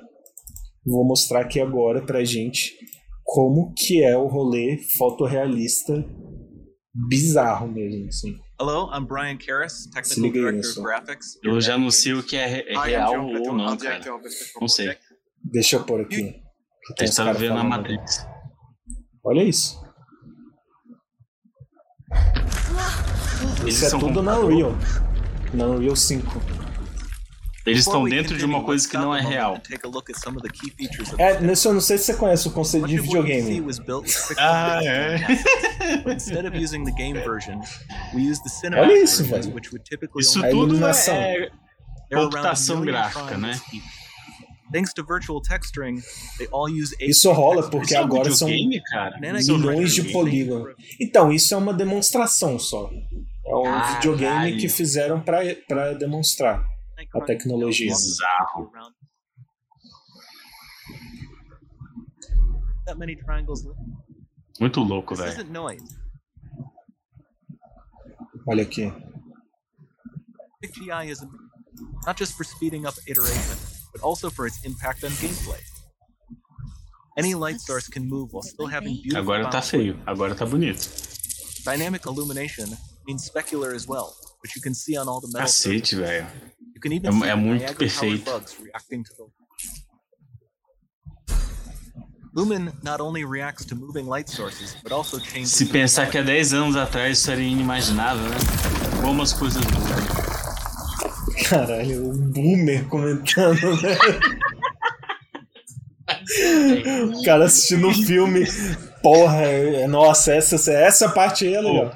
S4: vou mostrar aqui agora pra gente como que é o rolê fotorrealista bizarro mesmo, assim.
S12: Hello, I'm Brian Karras, Technical Director of Graphics.
S5: Eu já anuncio que é, re- é real ou não, cara. Não sei.
S4: Deixa eu pôr aqui. que
S5: A
S4: tem
S5: gente tá
S4: caras
S5: vivendo a
S4: falando ali.
S5: Matrix.
S4: Olha isso.
S5: Eles
S4: Isso é tudo na. Unreal. Na Unreal 5.
S5: Eles estão dentro de uma coisa que não é real.
S4: É, nesse eu não sei se você conhece o conceito de videogame.
S5: Ah, é.
S12: and But instead of using the game version, we used the cinematic
S4: Olha isso, velho.
S5: Isso tudo
S4: iluminação.
S5: é computação gráfica, né?
S12: Thanks to virtual texturing, they all use
S4: Isso rola porque
S5: Isso é um
S4: agora são?
S12: Nano
S5: Isso é um
S4: milhões de polígonos. Então, isso é uma demonstração só. É um
S5: Caralho.
S4: videogame que fizeram pra pra demonstrar a tecnologia.
S5: Bizarro. Muito louco, velho.
S4: Olha aqui.
S12: GI is not just for speeding up iteration, but also for its impact on gameplay. Any light source can move while still having beautiful
S5: Agora tá feio. Agora tá bonito.
S12: Dynamic illumination means specular as well, which you can see on all the metal.
S5: Cacete, velho.
S12: You can even
S5: É- é muito perfeito.
S12: Lumen not only reacts to moving light sources, but also changes
S5: Se pensar que há 10 anos atrás isso era inimaginável, né? Como as coisas mudam.
S4: Caralho, o boomer comentando, né? O cara assistindo um filme. Porra, é- nossa, essa, essa parte aí é legal.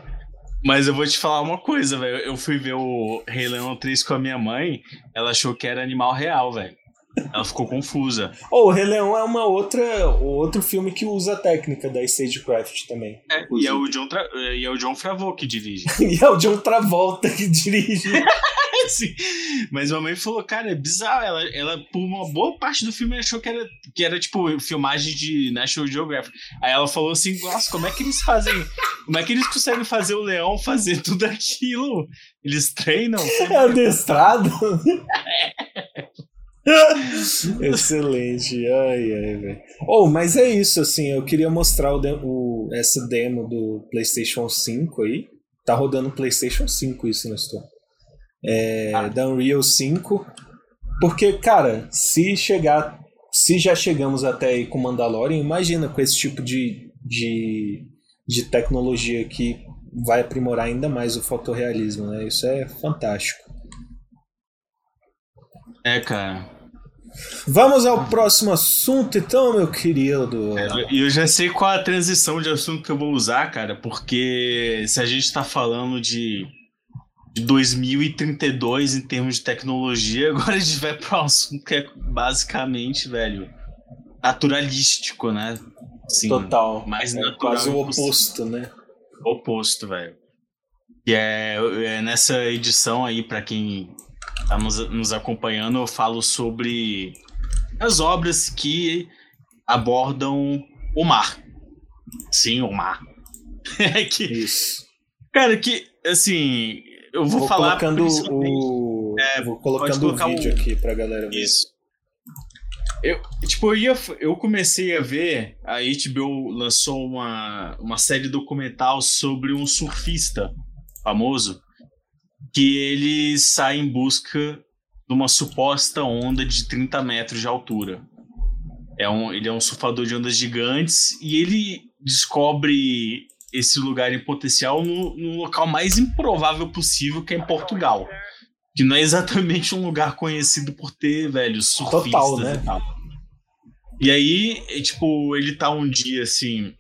S5: Mas eu vou te falar uma coisa, velho. Eu fui ver o Rei Leão 3 com a minha mãe, ela achou que era animal real, velho. Ela ficou confusa.
S4: Oh, o Rei Leão é uma outra, outro filme que usa a técnica da Stagecraft também.
S5: E é o John, Tra... e é o John Favreau que dirige.
S4: E é o John Travolta que dirige.
S5: Sim. Mas minha mãe falou, cara, é bizarro. Ela, ela, por uma boa parte do filme, achou que era, que era tipo, filmagem de National Geographic. Aí ela falou assim, nossa, como é que eles fazem? Como é que eles conseguem fazer o leão fazer tudo aquilo? Eles treinam?
S4: É adestrado? Excelente, ai ai, velho. Oh, mas é isso, assim, eu queria mostrar o, de- o- essa demo do PlayStation 5 aí. Tá rodando PlayStation 5 isso, Nestor. É, Da Unreal 5. Porque, cara, se chegar. Se já chegamos até aí com Mandalorian, imagina com esse tipo de, de, de tecnologia que vai aprimorar ainda mais o fotorrealismo, né? Isso é fantástico.
S5: É, cara.
S4: Vamos ao próximo assunto, então, meu querido.
S5: E eu já sei qual a transição de assunto que eu vou usar, cara, porque se a gente tá falando de, de 2032 em termos de tecnologia, agora a gente vai para um assunto que é basicamente, velho, naturalístico, né? Sim,
S4: Total.
S5: Mais
S4: É
S5: natural.
S4: quase o oposto, né?
S5: Oposto, velho. Que é, é nessa edição aí, pra quem tá nos, nos acompanhando, eu falo sobre as obras que abordam o mar. Sim, o mar. É que,
S4: Isso.
S5: cara, que, assim, eu vou,
S4: Vou
S5: falar
S4: colocando o.
S5: É,
S4: vou colocando o vídeo
S5: o-
S4: aqui pra galera ver.
S5: Isso. Eu, tipo, eu, ia, eu comecei a ver, a HBO lançou uma, uma série documental sobre um surfista famoso que ele sai em busca de uma suposta onda de 30 metros de altura. É um, ele é um surfador de ondas gigantes e ele descobre esse lugar em potencial no, no local mais improvável possível, que é em Portugal. Que não é exatamente um lugar conhecido por ter, velho, surfistas
S4: Total, né?
S5: e tal. E aí, é, tipo, ele tá um dia assim.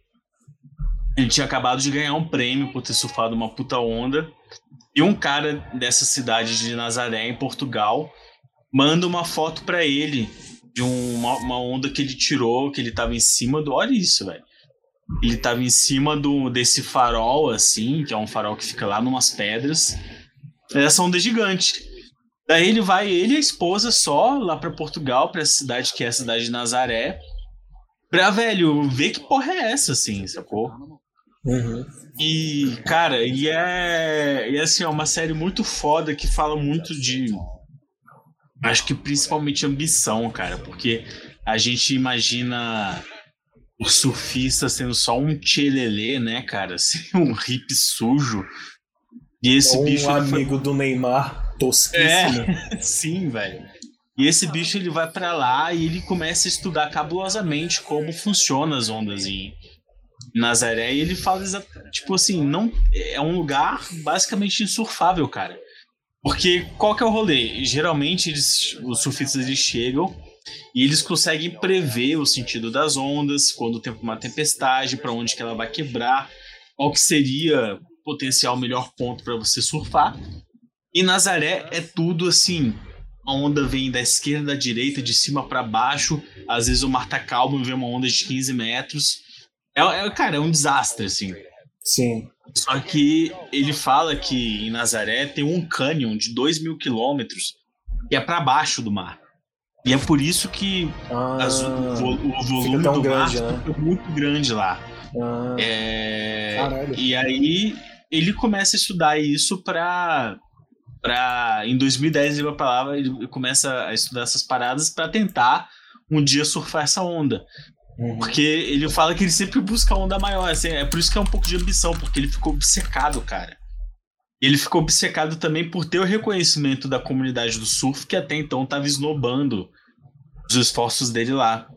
S5: Ele tinha acabado de ganhar um prêmio por ter surfado uma puta onda. E um cara dessa cidade de Nazaré, em Portugal, manda uma foto pra ele de um- uma, uma onda que ele tirou, que ele tava em cima do. Olha isso, velho. Ele tava em cima do, desse farol, assim, que é um farol que fica lá numas pedras. Essa onda é gigante. Daí ele vai, ele e a esposa só, lá pra Portugal, pra essa cidade que é a cidade de Nazaré. Pra, velho, ver que porra é essa, assim, sacou?
S4: Uhum.
S5: E, cara, e é, e assim, é uma série muito foda que fala muito de. Acho que principalmente ambição, cara, porque a gente imagina o surfista sendo só um tchelelê, né, cara? Assim, um hippie sujo. E esse
S4: um
S5: bicho. foi-
S4: amigo do Neymar, tosquíssimo.
S5: é, sim, velho. E esse bicho ele vai pra lá e ele começa a estudar cabulosamente como funcionam as ondas em Nazaré e ele fala tipo assim, não é um lugar basicamente insurfável, cara. Porque qual que é o rolê? Geralmente eles, os surfistas eles chegam e eles conseguem prever o sentido das ondas, quando tem uma tempestade, para onde que ela vai quebrar, qual que seria o potencial melhor ponto para você surfar. E Nazaré é tudo assim. A onda vem da esquerda, da direita, de cima para baixo. Às vezes o mar tá calmo e vem uma onda de 15 metros. É, é, cara, é um desastre, assim.
S4: Sim.
S5: Só que ele fala que em Nazaré tem um cânion de 2 mil quilômetros que é para baixo do mar. E é por isso que as- o, o volume do
S4: grande,
S5: mar
S4: né?
S5: fica muito grande lá.
S4: Ah,
S5: É, e aí ele começa a estudar isso pra. pra em 2010 ele vai pra lá, ele começa a estudar essas paradas pra tentar um dia surfar essa onda.
S4: Uhum.
S5: Porque ele fala que ele sempre busca a onda maior. assim, é por isso que é um pouco de ambição, porque ele ficou obcecado, cara. Ele ficou obcecado também por ter o reconhecimento da comunidade do surf, que até então estava esnobando os esforços dele lá.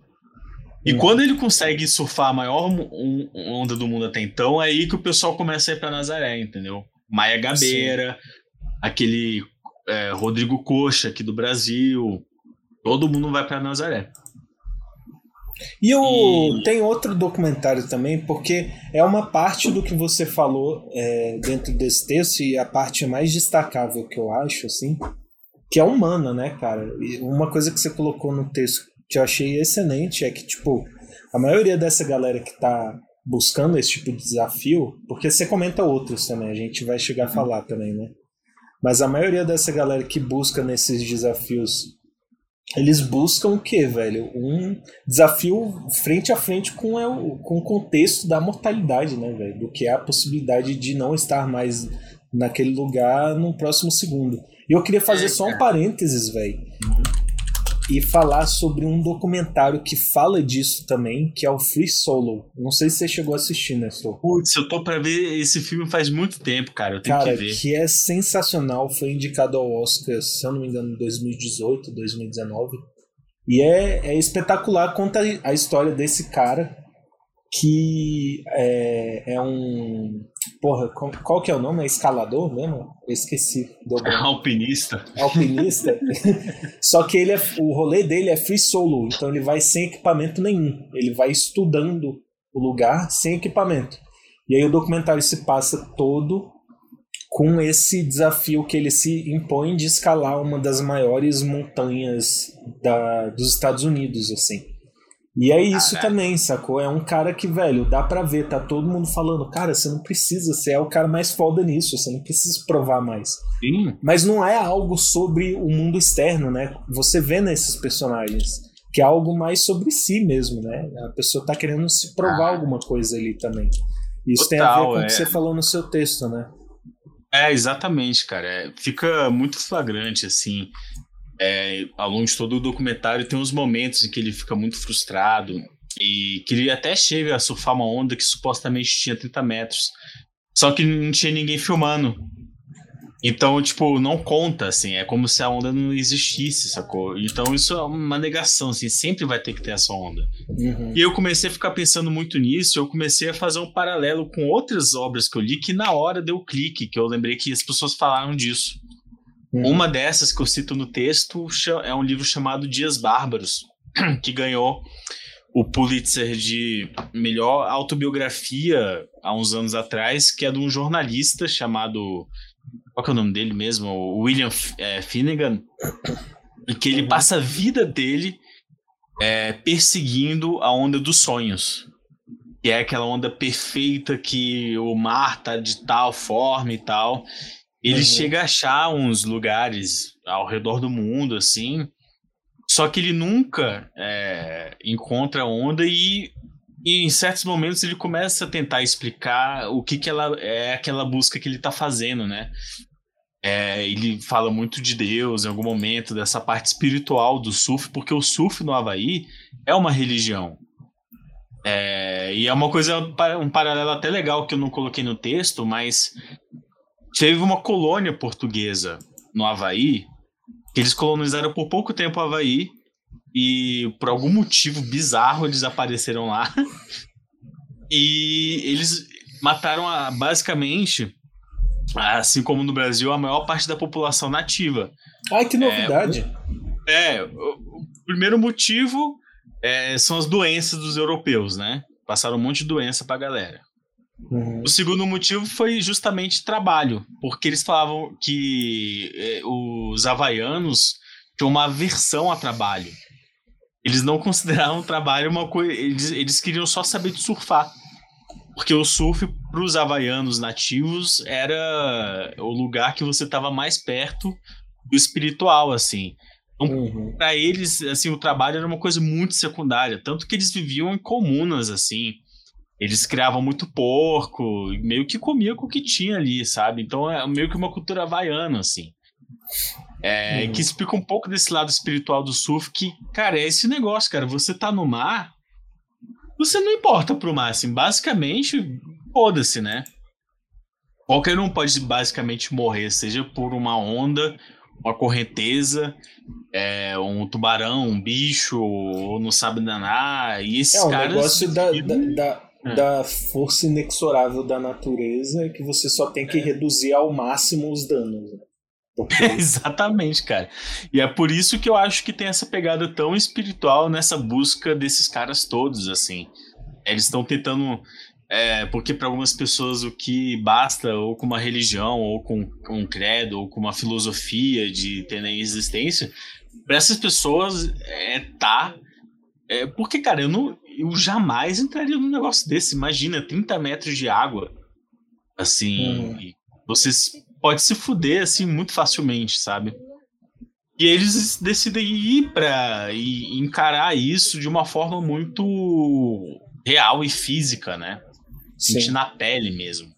S5: E quando ele consegue surfar a maior onda do mundo até então, é aí que o pessoal começa a ir pra Nazaré, entendeu? Maia Gabeira, aquele é, Rodrigo Coxa aqui do Brasil. Todo mundo vai pra Nazaré.
S4: E tem outro documentário também, porque é uma parte do que você falou é, dentro desse texto, e a parte mais destacável que eu acho, assim, que é humana, né, cara? E uma coisa que você colocou no texto que eu achei excelente é que, tipo, a maioria dessa galera que tá buscando esse tipo de desafio, porque você comenta outros também, a gente vai chegar a falar também, né? Mas a maioria dessa galera que busca nesses desafios eles buscam o quê, velho? Um desafio frente a frente com, é o, com o contexto da mortalidade, né, velho? Do que é a possibilidade de não estar mais naquele lugar no próximo segundo. E eu queria fazer só um parênteses, velho. E falar sobre um documentário que fala disso também, que é o Free Solo. Não sei se você chegou a assistir, Nestor.
S5: Putz, eu tô pra ver esse filme faz muito tempo, cara. Eu tenho
S4: Cara,
S5: que ver.
S4: que é sensacional. Foi indicado ao Oscar, se eu não me engano, em 2018, 2019. E é, é espetacular. Conta a história desse cara que é, é um. Porra, qual, que é o nome? É escalador mesmo? Eu esqueci. Branco.
S5: Alpinista.
S4: Alpinista. Só que ele é, o rolê dele é free solo, então ele vai sem equipamento nenhum. Ele vai estudando o lugar sem equipamento. E aí o documentário se passa todo com esse desafio que ele se impõe de escalar uma das maiores montanhas da, dos Estados Unidos, assim. E é isso também, sacou? É um cara que, velho, dá pra ver, tá todo mundo falando, cara, você não precisa, você é o cara mais foda nisso, você não precisa provar mais.
S5: Sim.
S4: Mas não é algo sobre o mundo externo, né? Você vê nesses personagens que é algo mais sobre si mesmo, né? A pessoa tá querendo se provar alguma coisa ali também. Isso tem a ver
S5: Total,
S4: com o
S5: é.
S4: que você falou no seu texto, né?
S5: É, exatamente, cara. É, fica muito flagrante, assim. É, ao longo de todo o documentário tem uns momentos em que ele fica muito frustrado e que ele até chega a surfar uma onda que supostamente tinha 30 metros. Só que não tinha ninguém filmando. Então, tipo, não conta, assim, é como se a onda não existisse, sacou? Então isso é uma negação, assim, sempre vai ter que ter essa onda.
S4: Uhum.
S5: E eu comecei a ficar pensando muito nisso, eu comecei a fazer um paralelo com outras obras que eu li, que na hora deu clique, que eu lembrei que as pessoas falaram disso.
S4: Uhum.
S5: Uma dessas que eu cito no texto é um livro chamado Dias Bárbaros, que ganhou o Pulitzer de melhor autobiografia há uns anos atrás, que é de um jornalista chamado qual é o nome dele mesmo? O William é, Finnegan. E que ele passa a vida dele é, perseguindo a onda dos sonhos. Que é aquela onda perfeita que o mar tá de tal forma e tal. Ele uhum. chega a achar uns lugares ao redor do mundo, assim. Só que ele nunca é, encontra a onda e e em certos momentos ele começa a tentar explicar o que, que ela é aquela busca que ele está fazendo, né? É, ele fala muito de Deus em algum momento, dessa parte espiritual do surf, porque o surf no Havaí é uma religião. É, e é uma coisa, um paralelo até legal que eu não coloquei no texto, mas teve uma colônia portuguesa no Havaí, que eles colonizaram por pouco tempo o Havaí, e por algum motivo bizarro eles apareceram lá. e eles mataram a, basicamente, assim como no Brasil, a maior parte da população nativa.
S4: Ai, que novidade!
S5: É, é o, o primeiro motivo é, são as doenças dos europeus, né? Passaram um monte de doença pra galera.
S4: Uhum.
S5: O segundo motivo foi justamente trabalho, porque eles falavam que é, os havaianos tinham uma aversão a trabalho. Eles não consideravam o trabalho uma coisa. Eles, eles queriam só saber de surfar. Porque o surf, para os havaianos nativos, era o lugar que você estava mais perto do espiritual, assim. Então,
S4: uhum.
S5: para eles, assim, o trabalho era uma coisa muito secundária. Tanto que eles viviam em comunas, assim. Eles criavam muito porco, meio que comia com o que tinha ali, sabe? Então é meio que uma cultura havaiana, assim. É,
S4: Uhum.
S5: Que explica um pouco desse lado espiritual do surf, que, cara, é esse negócio, cara. Você tá no mar, você não importa pro mar, assim. Basicamente, foda-se, né? Qualquer um pode basicamente morrer, seja por uma onda, uma correnteza, é, um tubarão, um bicho, ou não sabe danar. E esses
S4: É, o
S5: caras.
S4: negócio da, da, da,
S5: É.
S4: da força inexorável da natureza é que você só tem que reduzir ao máximo os danos. né? Porque
S5: Exatamente, cara. E é por isso que eu acho que tem essa pegada tão espiritual nessa busca desses caras todos, assim. Eles estão tentando. é, porque para algumas pessoas o que basta, ou com uma religião, ou com, com um credo, ou com uma filosofia de ter existência, para essas pessoas é tá. É, porque, cara, eu, não, eu jamais entraria num negócio desse. Imagina, 30 metros de água. Assim, e você pode se fuder assim muito facilmente, sabe? E eles decidem ir pra e encarar isso de uma forma muito real e física, né? Sentir na pele mesmo.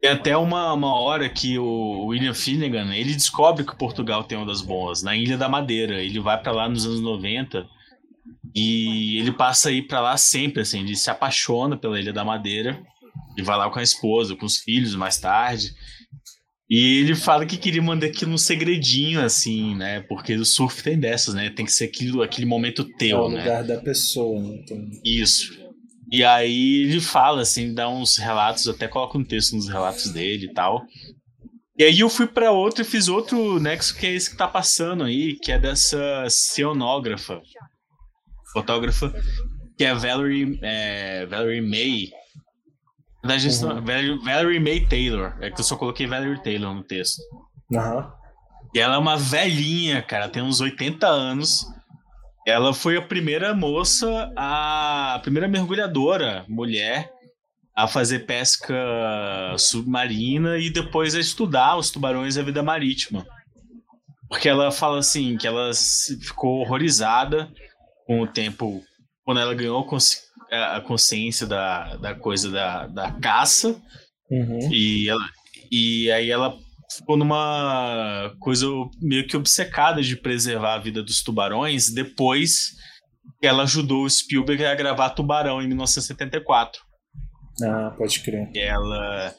S5: Tem até uma, uma hora que o William Finnegan, ele descobre que Portugal tem ondas boas, na Ilha da Madeira. Ele vai pra lá nos anos 90 e ele passa a ir pra lá sempre, assim, ele se apaixona pela Ilha da Madeira e vai lá com a esposa, com os filhos mais tarde. E ele fala que queria mandar aquilo um segredinho, assim, né? Porque o surf tem dessas, né? Tem que ser aquilo, aquele momento
S4: é
S5: teu,
S4: o
S5: né?
S4: lugar da pessoa. né? Então,
S5: Isso. E aí ele fala, assim, dá uns relatos, até coloca um texto nos relatos dele e tal. E aí eu fui pra outro e fiz outro nexo que é esse que tá passando aí, que é dessa cenógrafa, fotógrafa, que é a Valerie, é, Valerie May. Verdade, isso não- Valerie, Valerie May Taylor. É que eu só coloquei Valerie Taylor no texto.
S4: aham.
S5: E ela é uma velhinha, cara, tem uns 80 anos. Ela foi a primeira moça, a, a primeira mergulhadora mulher a fazer pesca submarina e depois a estudar os tubarões e a vida marítima. Porque ela fala assim, que ela ficou horrorizada com o tempo, quando ela ganhou consci- a consciência da, da coisa da, da caça,
S4: Uhum.
S5: e, ela, e aí ela ficou numa coisa meio que obcecada de preservar a vida dos tubarões depois que ela ajudou o Spielberg a gravar Tubarão em 1974.
S4: Ah, pode crer.
S5: E ela.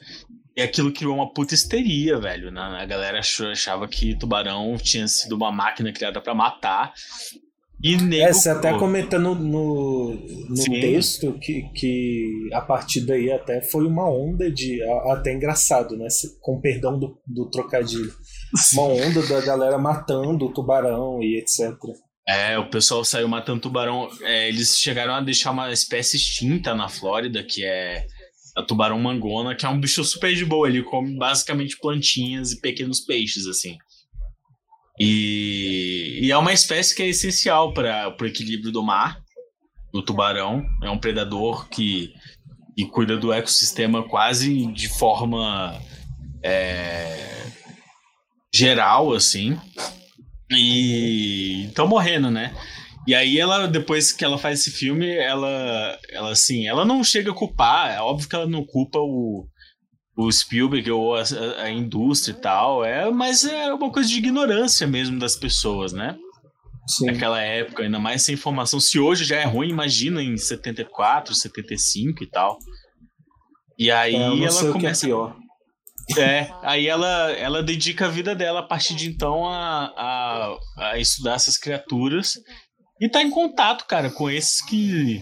S5: E aquilo criou uma puta histeria, velho. né? A galera achava que Tubarão tinha sido uma máquina criada pra matar. E nego,
S4: É, você até comenta no, no, no
S5: Sim.
S4: texto que, que a partir daí até foi uma onda de. Até engraçado, né? Com perdão do, do trocadilho. Uma onda da galera matando o tubarão e etc.
S5: É, o pessoal saiu matando tubarão. É, eles chegaram a deixar uma espécie extinta na Flórida, que é a tubarão mangona, que é um bicho super de boa. Ele come basicamente plantinhas e pequenos peixes, assim. E, e é uma espécie que é essencial para o equilíbrio do mar. O tubarão é um predador que, que cuida do ecossistema quase de forma é, geral, assim. E estão morrendo, né? E aí ela, depois que ela faz esse filme, ela, ela assim, ela não chega a culpar, é óbvio que ela não culpa o, o Spielberg ou a, a indústria e tal, é, mas é uma coisa de ignorância mesmo das pessoas, né?
S4: Sim.
S5: Naquela época, ainda mais sem informação. Se hoje já é ruim, imagina em 74, 75 e tal. E aí
S4: É, eu não
S5: ela
S4: é
S5: começa
S4: pior.
S5: é, aí ela, ela dedica a vida dela a partir de então a, a, a estudar essas criaturas e tá em contato, cara, com esses que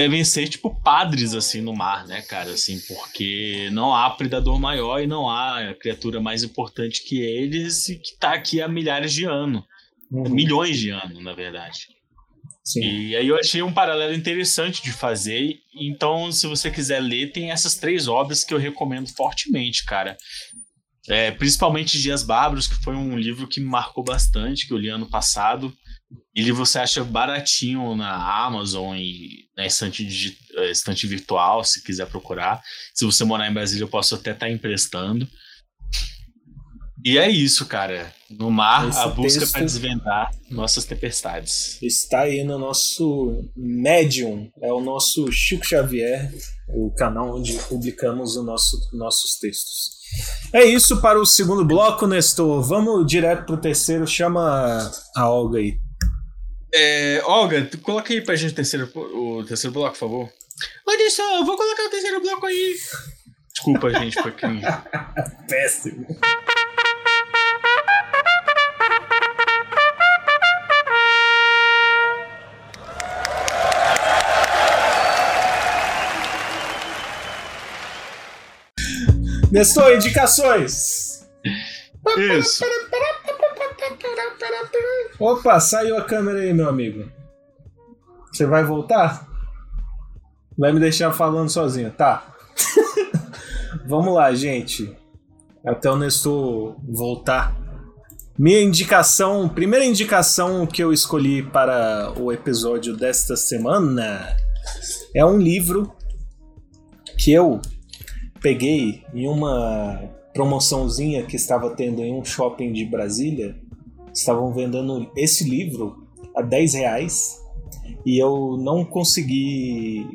S5: devem ser tipo padres assim no mar, né, cara, assim, porque não há predador maior e não há criatura mais importante que eles e que tá aqui há milhares de anos, milhões de anos, na verdade.
S4: Sim.
S5: E aí eu achei um paralelo interessante de fazer. Então, se você quiser ler, tem essas três obras que eu recomendo fortemente, cara. É, principalmente Dias Bárbaros, que foi um livro que me marcou bastante, que eu li ano passado. Ele você acha baratinho na Amazon e na estante, eh, estante virtual, se quiser procurar. Se você morar em Brasília, eu posso até estar emprestando. E é isso, cara. No mar,
S4: Esse
S5: a busca para desvendar nossas tempestades.
S4: Está aí no nosso Medium, é o nosso Chico Xavier, o canal onde publicamos o nosso, nossos textos. É isso para o segundo bloco, Nestor. Vamos direto pro terceiro. Chama a Olga aí.
S5: É, Olga, tu coloca aí pra gente o terceiro, o terceiro bloco, por favor. Olha só, eu vou colocar o terceiro bloco aí. Desculpa, gente, pra quem.
S4: Péssimo. Nestor, indicações.
S5: Isso.
S4: Opa, saiu a câmera aí, meu amigo. Você vai voltar? Vai me deixar falando sozinho, tá? Vamos lá, gente. Até o Nestor voltar. Minha indicação, primeira indicação que eu escolhi para o episódio desta semana é um livro que eu peguei em uma promoçãozinha que estava tendo em um shopping de Brasília. Estavam vendendo esse livro a 10 reais e eu não consegui.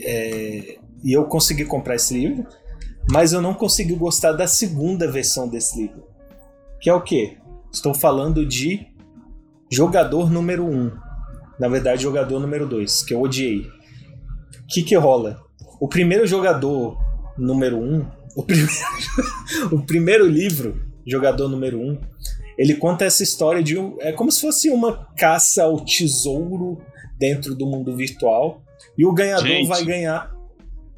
S4: é, e eu consegui comprar esse livro, mas eu não consegui gostar da segunda versão desse livro. Que é o quê? Estou falando de Jogador número 1. Um. Na verdade, jogador número 2, que eu odiei. O que, que rola? O primeiro jogador número 1, um, o, primeiro, o primeiro livro, jogador número 1, um, ele conta essa história de um. É como se fosse uma caça ao tesouro dentro do mundo virtual. E o ganhador
S5: Gente,
S4: vai ganhar.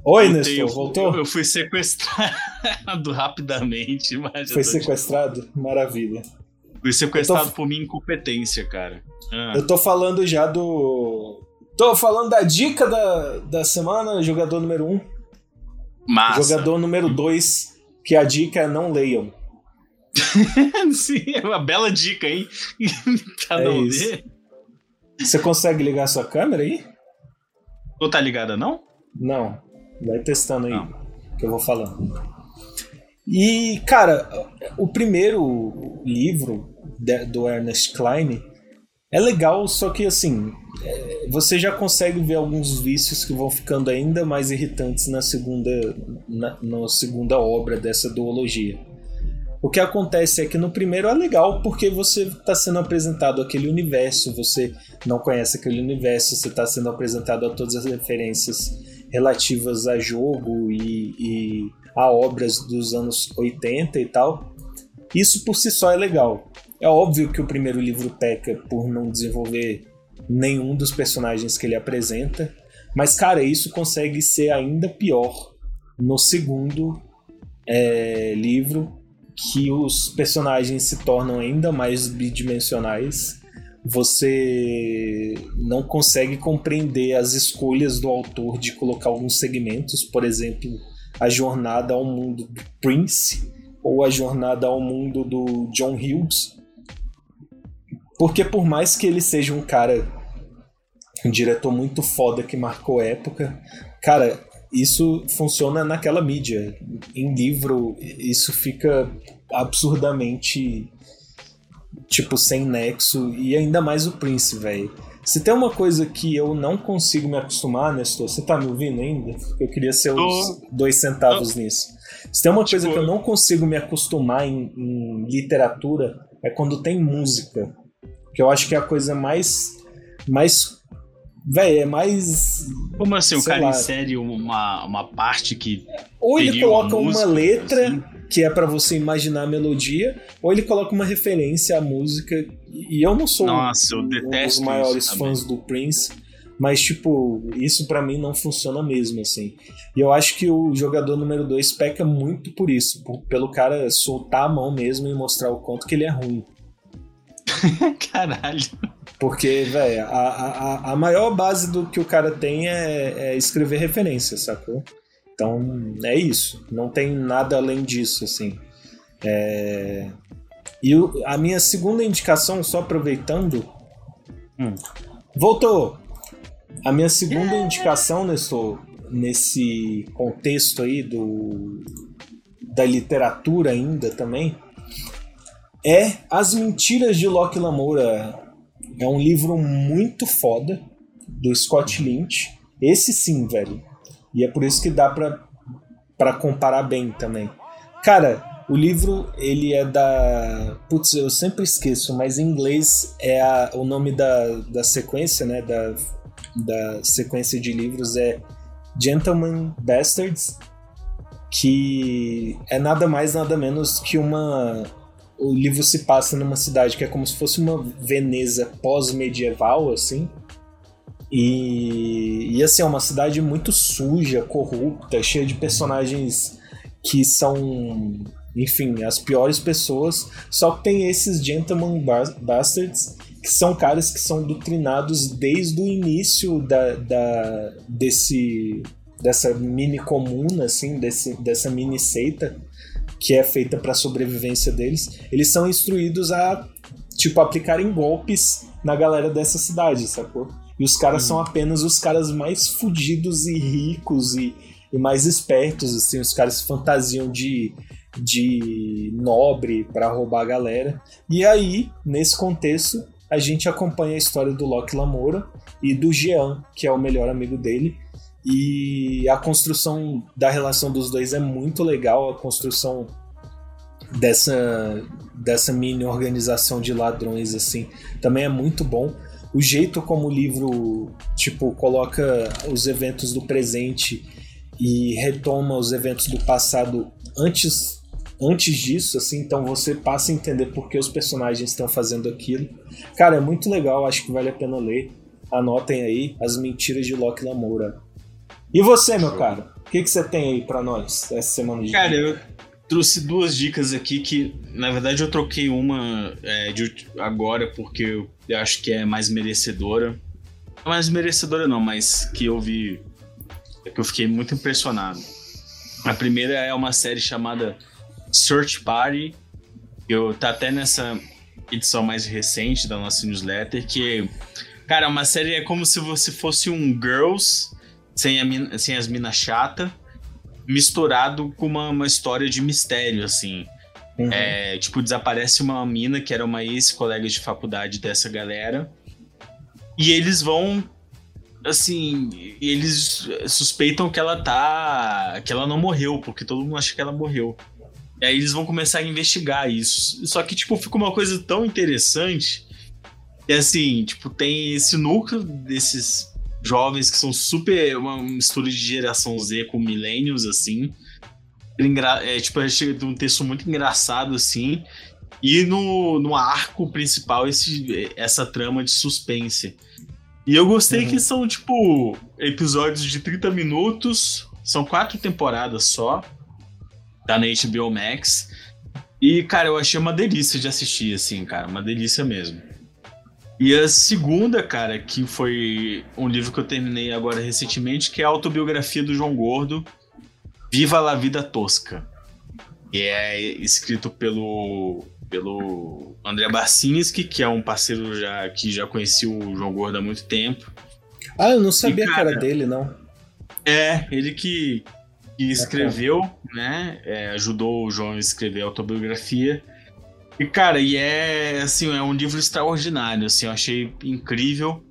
S4: Oi,
S5: Voltei,
S4: Nestor,
S5: eu-
S4: voltou?
S5: Eu, eu fui sequestrado rapidamente, mas.
S4: Foi sequestrado? Maravilha.
S5: Fui sequestrado
S4: tô-
S5: por minha incompetência, cara. Ah.
S4: Eu tô falando já do. Tô falando da dica da, da semana, jogador número 1. Um.
S5: Massa.
S4: Jogador número 2, que a dica é não leiam.
S5: Sim, é uma bela dica, hein? Cada
S4: É
S5: um
S4: isso. Você consegue ligar sua câmera aí?
S5: Não tá ligada, não?
S4: Não. Vai testando aí, que eu vou falando. E, cara, o primeiro livro de- do Ernest Klein é legal, só que assim, é, você já consegue ver alguns vícios que vão ficando ainda mais irritantes na segunda, na, na segunda obra dessa duologia. O que acontece é que no primeiro é legal porque você está sendo apresentado aquele universo, você não conhece aquele universo, você está sendo apresentado a todas as referências relativas a jogo e, e a obras dos anos 80 e tal. Isso por si só é legal. É óbvio que o primeiro livro peca por não desenvolver nenhum dos personagens que ele apresenta, mas cara, isso consegue ser ainda pior no segundo é, livro, que os personagens se tornam ainda mais bidimensionais. Você não consegue compreender as escolhas do autor de colocar alguns segmentos, por exemplo, a jornada ao mundo do Prince ou a jornada ao mundo do John Hughes. Porque por mais que ele seja um cara, um diretor muito foda que marcou época, cara, isso funciona naquela mídia. Em livro, isso fica absurdamente tipo sem nexo e ainda mais o Prince, velho. Se tem uma coisa que eu não consigo me acostumar, Nestor, você tá me ouvindo ainda? Eu queria ser os dois centavos nisso. Se tem uma coisa tipo... que eu não consigo me acostumar em, em literatura, é quando tem música. Que eu acho que é a coisa mais mais Véi, é mais.
S5: Como assim? O cara lá. insere uma, uma parte que.
S4: Ou ele coloca uma, música, uma letra assim? que é para você imaginar a melodia, ou ele coloca uma referência à música. E eu não sou
S5: Nossa,
S4: um,
S5: um
S4: dos maiores fãs do Prince, mas, tipo, isso para mim não funciona mesmo, assim. E eu acho que o jogador número 2 peca muito por isso, por, pelo cara soltar a mão mesmo e mostrar o quanto que ele é ruim.
S5: Caralho.
S4: Porque, velho, a, a, a maior base do que o cara tem é, é escrever referências, sacou? Então, é isso. Não tem nada além disso, assim. É... E o, a minha segunda indicação, só aproveitando. Hum. Voltou! A minha segunda indicação, Nestor, nesse contexto aí do, da literatura ainda também, é As Mentiras de Locke Lamoura, é um livro muito foda do Scott Lynch. Esse sim, velho. E é por isso que dá pra, pra comparar bem também. Cara, o livro, ele é da. Putz, eu sempre esqueço, mas em inglês é a, o nome da, da sequência, né? Da, da sequência de livros é Gentleman Bastards, que é nada mais, nada menos que uma o livro se passa numa cidade que é como se fosse uma Veneza pós-medieval, assim. E, e assim, é uma cidade muito suja, corrupta, cheia de personagens que são, enfim, as piores pessoas. Só que tem esses Gentleman Bastards, que são caras que são doutrinados desde o início da, da, desse, dessa mini comuna, assim, desse, dessa mini seita que é feita para a sobrevivência deles, eles são instruídos a, tipo, aplicarem golpes na galera dessa cidade, sacou? E os caras são apenas os caras mais fudidos e ricos e, e mais espertos, assim, os caras se fantasiam de, de nobre para roubar a galera. E aí, nesse contexto, a gente acompanha a história do Loki Lamoura e do Jean, que é o melhor amigo dele, e a construção da relação dos dois é muito legal, a construção dessa, dessa mini organização de ladrões assim também é muito bom. O jeito como o livro tipo coloca os eventos do presente e retoma os eventos do passado antes antes disso, assim, então você passa a entender por que os personagens estão fazendo aquilo. Cara, é muito legal, acho que vale a pena ler. Anotem aí As Mentiras de Locke Lamoura. E você, meu cara? O que, que você tem aí para nós essa semana de
S5: Cara, eu trouxe duas dicas aqui que, na verdade, eu troquei uma é, de agora porque eu acho que é mais merecedora. Não mais merecedora não, mas que eu vi que eu fiquei muito impressionado. A primeira é uma série chamada Search Party. Eu tá até nessa edição mais recente da nossa newsletter que cara, uma série é como se você fosse um Girls sem, a mina, sem as minas chata, misturado com uma, uma história de mistério, assim. Uhum. É, tipo, desaparece uma mina que era uma ex-colega de faculdade dessa galera. E eles vão. Assim, eles suspeitam que ela tá. que ela não morreu, porque todo mundo acha que ela morreu. E aí eles vão começar a investigar isso. Só que, tipo, fica uma coisa tão interessante que, assim, tipo, tem esse núcleo desses jovens que são super. uma mistura de geração Z com millennials, assim. É, tipo, chega um texto muito engraçado, assim. E no, no arco principal, esse, essa trama de suspense. E eu gostei uhum. que são, tipo, episódios de 30 minutos. São quatro temporadas só. Tá na HBO Max. E, cara, eu achei uma delícia de assistir, assim, cara. Uma delícia mesmo. E a segunda, cara, que foi um livro que eu terminei agora recentemente, que é a autobiografia do João Gordo, Viva la Vida Tosca. Que é escrito pelo, pelo André Barcinski, que é um parceiro já, que já conhecia o João Gordo há muito tempo.
S4: Ah, eu não sabia e, cara, que era dele, não.
S5: É, ele que, que escreveu, né? É, ajudou o João a escrever a autobiografia. E, cara, e é assim, é um livro extraordinário, assim, eu achei incrível.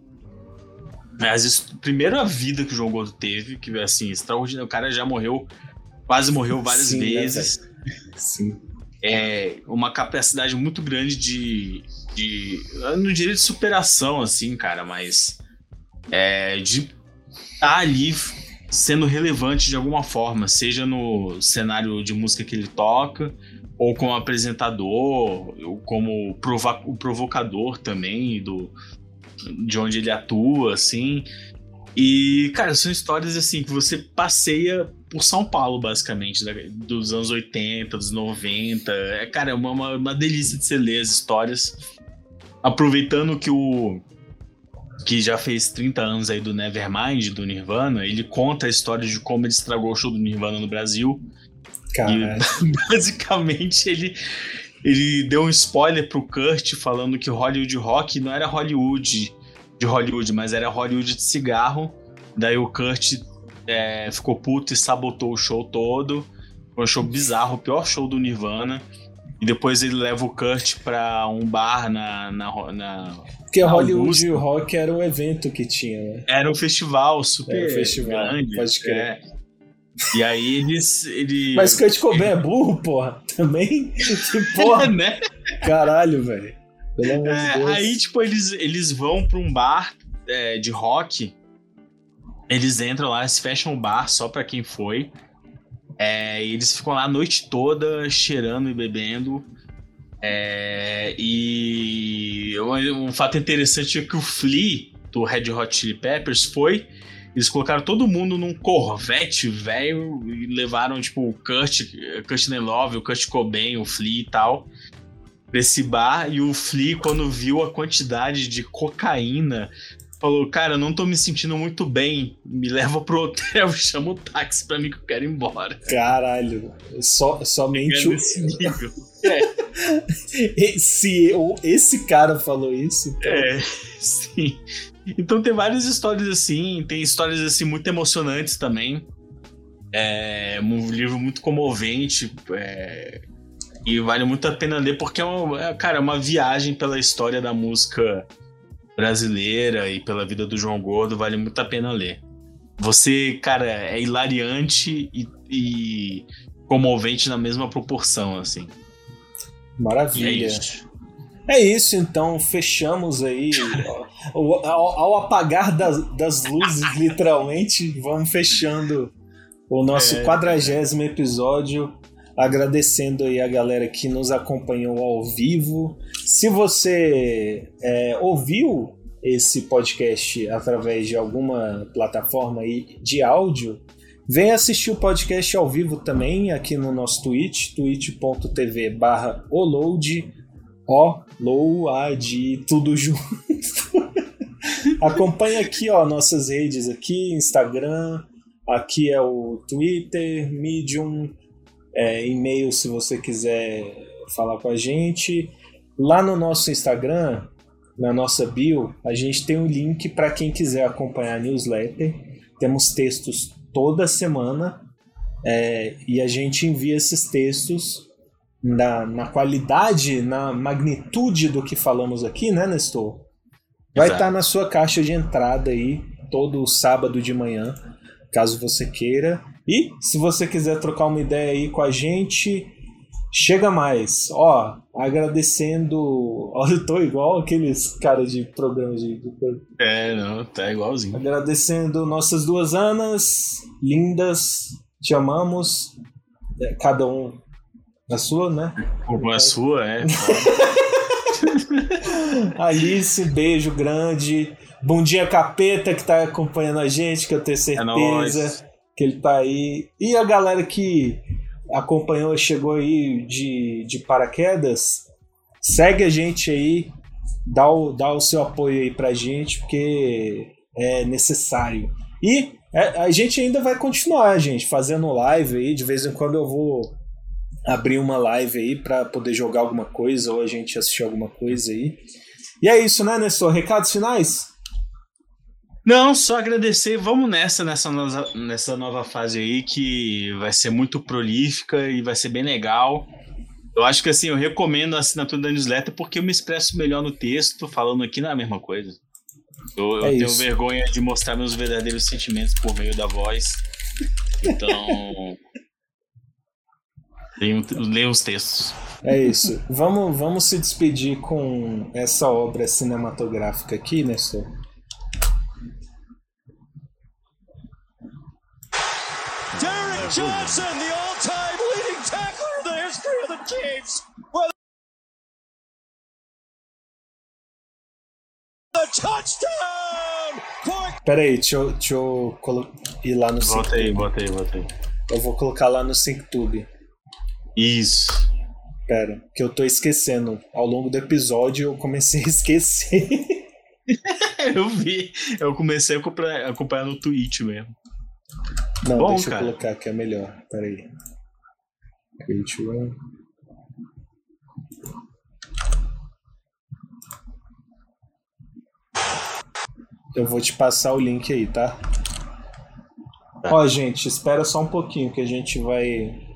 S5: Mas primeiro a vida que o João Gordo teve, que assim, extraordinário. O cara já morreu, quase morreu várias Sim, né, vezes.
S4: Né, Sim.
S5: É uma capacidade muito grande de, de. Eu não diria de superação, assim, cara, mas. É, de estar tá ali sendo relevante de alguma forma, seja no cenário de música que ele toca, ou como apresentador, ou como o provocador também do de onde ele atua, assim. E, cara, são histórias assim que você passeia por São Paulo, basicamente, dos anos 80, dos 90. É, cara, é uma, uma delícia de você ler as histórias. Aproveitando que o. que já fez 30 anos aí do Nevermind, do Nirvana, ele conta a história de como ele estragou o show do Nirvana no Brasil. E basicamente ele, ele deu um spoiler pro Kurt falando que Hollywood Rock não era Hollywood de Hollywood, mas era Hollywood de cigarro. Daí o Kurt é, ficou puto e sabotou o show todo. Foi um show bizarro, o pior show do Nirvana. E depois ele leva o Kurt pra um bar na. na, na
S4: Porque na Hollywood Augusta. Rock era um evento que tinha, né?
S5: Era um festival super
S4: era um festival,
S5: grande.
S4: Pode crer. É.
S5: E aí eles. Ele...
S4: Mas Kurt Cobain é burro, porra. Também? Que porra.
S5: né?
S4: Caralho, velho.
S5: É. Aí, tipo, eles, eles vão pra um bar é, de rock. Eles entram lá, eles fecham o bar só pra quem foi. É, e eles ficam lá a noite toda cheirando e bebendo. É, e um, um fato interessante é que o Flea, do Red Hot Chili Peppers, foi eles colocaram todo mundo num Corvette velho e levaram, tipo, o Kurt, Kurt Love, o Kurt Cobain, o Flea e tal, pra esse bar. E o Flea, quando viu a quantidade de cocaína, falou: Cara, eu não tô me sentindo muito bem. Me leva pro hotel, chama o táxi pra mim que eu quero ir embora.
S4: Caralho, so, somente o.
S5: é.
S4: esse, esse cara falou isso.
S5: Então... É, sim. Então tem várias histórias assim, tem histórias assim muito emocionantes também. É um livro muito comovente é, e vale muito a pena ler porque é, uma, é, cara, é uma viagem pela história da música brasileira e pela vida do João Gordo, vale muito a pena ler. Você, cara, é hilariante e, e comovente na mesma proporção, assim.
S4: Maravilha. É é isso, então, fechamos aí. ao, ao, apagar das, das luzes, literalmente, vamos fechando o nosso é, quadragésimo episódio. Agradecendo aí a galera que nos acompanhou ao vivo. Se você é, ouviu esse podcast através de alguma plataforma aí de áudio, Vem assistir o podcast ao vivo também aqui no nosso Twitch, twitch.tv barra O, Low, Ad, tudo junto. Acompanhe aqui, ó, nossas redes aqui, Instagram, aqui é o Twitter, Medium, é, e-mail se você quiser falar com a gente. Lá no nosso Instagram, na nossa bio, a gente tem um link para quem quiser acompanhar a newsletter. Temos textos toda semana é, e a gente envia esses textos na, na qualidade, na magnitude do que falamos aqui, né, Nestor? Vai estar tá na sua caixa de entrada aí todo sábado de manhã, caso você queira. E se você quiser trocar uma ideia aí com a gente, Chega mais. Ó, agradecendo. Ó, eu tô igual aqueles caras de programa de.
S5: É, não, tá igualzinho.
S4: Agradecendo nossas duas Anas, lindas, te amamos. É, Cada um na sua, né?
S5: Uma sua, é.
S4: Alice, beijo grande. Bom dia, Capeta, que tá acompanhando a gente, que eu tenho certeza
S5: nóis.
S4: que ele tá aí. E a galera que acompanhou, chegou aí de, de paraquedas, segue a gente aí, dá o, dá o seu apoio aí pra gente, porque é necessário. E é, a gente ainda vai continuar, gente, fazendo live aí. De vez em quando eu vou abrir uma live aí pra poder jogar alguma coisa ou a gente assistir alguma coisa aí. E é isso, né, Nestor? Recados finais?
S5: Não, só agradecer. Vamos nessa, nessa, nova- nessa nova fase aí que vai ser muito prolífica e vai ser bem legal. Eu acho que assim, eu recomendo a assinatura da newsletter porque eu me expresso melhor no texto, falando aqui não é a mesma coisa. Eu, eu
S4: É
S5: tenho
S4: isso.
S5: vergonha de mostrar meus verdadeiros sentimentos por meio da voz. Então. Leiam os textos.
S4: É isso. Vamos, vamos se despedir com essa obra cinematográfica aqui, Nestor.
S13: Derek Johnson, the all-time leading tackler in the history of the Chiefs. Touchdown for
S4: Pera aí, deixa eu, deixa eu colo- ir lá no
S5: aí, bota aí.
S4: Eu vou colocar lá no SyncTube.
S5: Isso.
S4: Pera, que eu tô esquecendo. Ao longo do episódio eu comecei a esquecer.
S5: eu vi. Eu comecei a acompanhar, a acompanhar no Twitch mesmo.
S4: Não,
S5: Bom,
S4: deixa
S5: cara.
S4: eu colocar que é melhor. Pera aí. Create one. Eu vou te passar o link aí, tá? Ó, gente, espera só um pouquinho que a gente vai.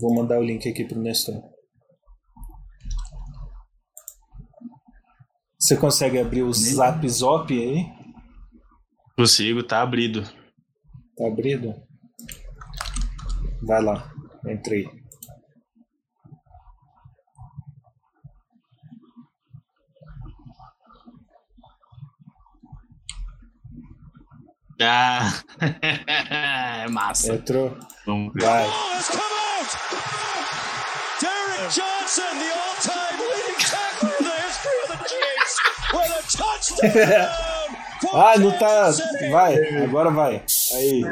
S4: Vou mandar o link aqui pro Nestor. Você consegue abrir o Zap Zop aí?
S5: Consigo, tá abrido.
S4: Tá abrido? Vai lá, entrei.
S5: Ah, é massa.
S4: Entrou?
S5: Vamos ver.
S4: Vai.
S13: Out. Derek Johnson, the all-time leading tackler in the history of the Chiefs, with a touchdown.
S4: Ah, não tá. Vai, agora vai. Aí.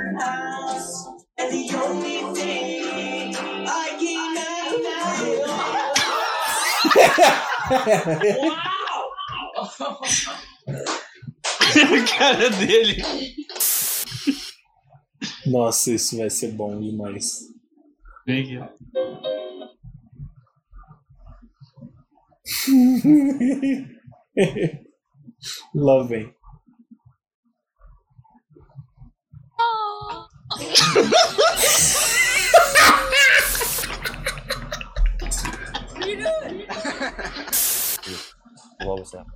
S5: a cara dele.
S4: Nossa, isso vai ser bom demais.
S5: Vem aqui. ó.
S4: Lá vem.
S14: What was that?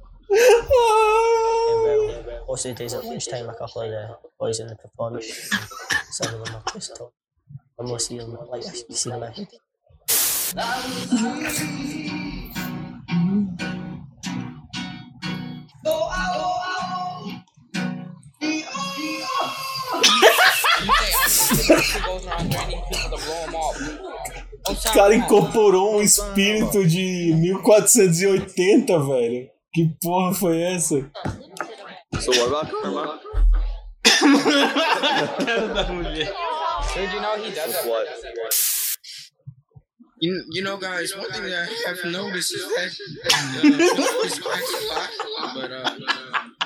S14: Also, days at lunchtime, a couple of the boys in the performance, some of them are just talk. See them like this, you see them ahead.
S4: O cara incorporou um espírito de 1480, velho. Que porra foi essa?
S15: So what about karma?
S5: cara da mulher.
S16: Did you know he does that?
S15: What?
S16: You, you know, guys, one thing that I have noticed is that uh, you know, it's cracks a lot, but uh,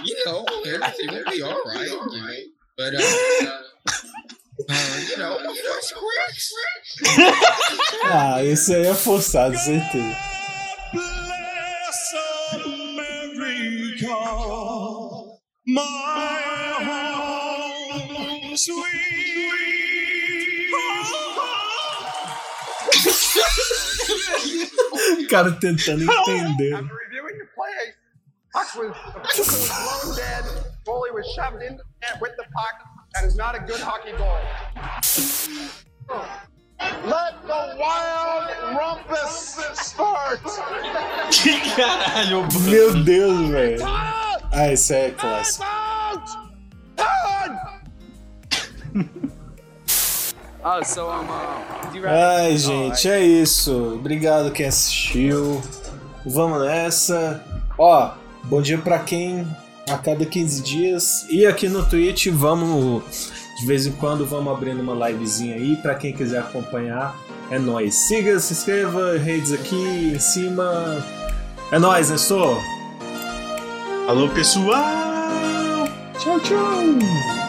S16: you know, everything will be all right. You? But uh, uh, you know, you know, it's cracks.
S4: Ah, esse aí é forçado, certeza.
S13: My home, sweet
S4: O cara tentando entender.
S17: reviewing your plays. Puck was, the puck was blown dead. Foley was shoved into the net with the puck. That is not a good hockey goal. Let the wild rumpus start.
S5: Que caralho,
S4: Meu Deus, velho. Ah, isso é clássico.
S15: So uh, you
S4: Ai, gente, é isso. Obrigado quem assistiu. Vamos nessa. Ó, bom dia pra quem a cada 15 dias. E aqui no Twitch, vamos. De vez em quando vamos abrindo uma livezinha aí pra quem quiser acompanhar. É nóis. Siga, se inscreva, redes aqui em cima. É nóis, Nestor.
S5: Alô, pessoal!
S4: Tchau, tchau!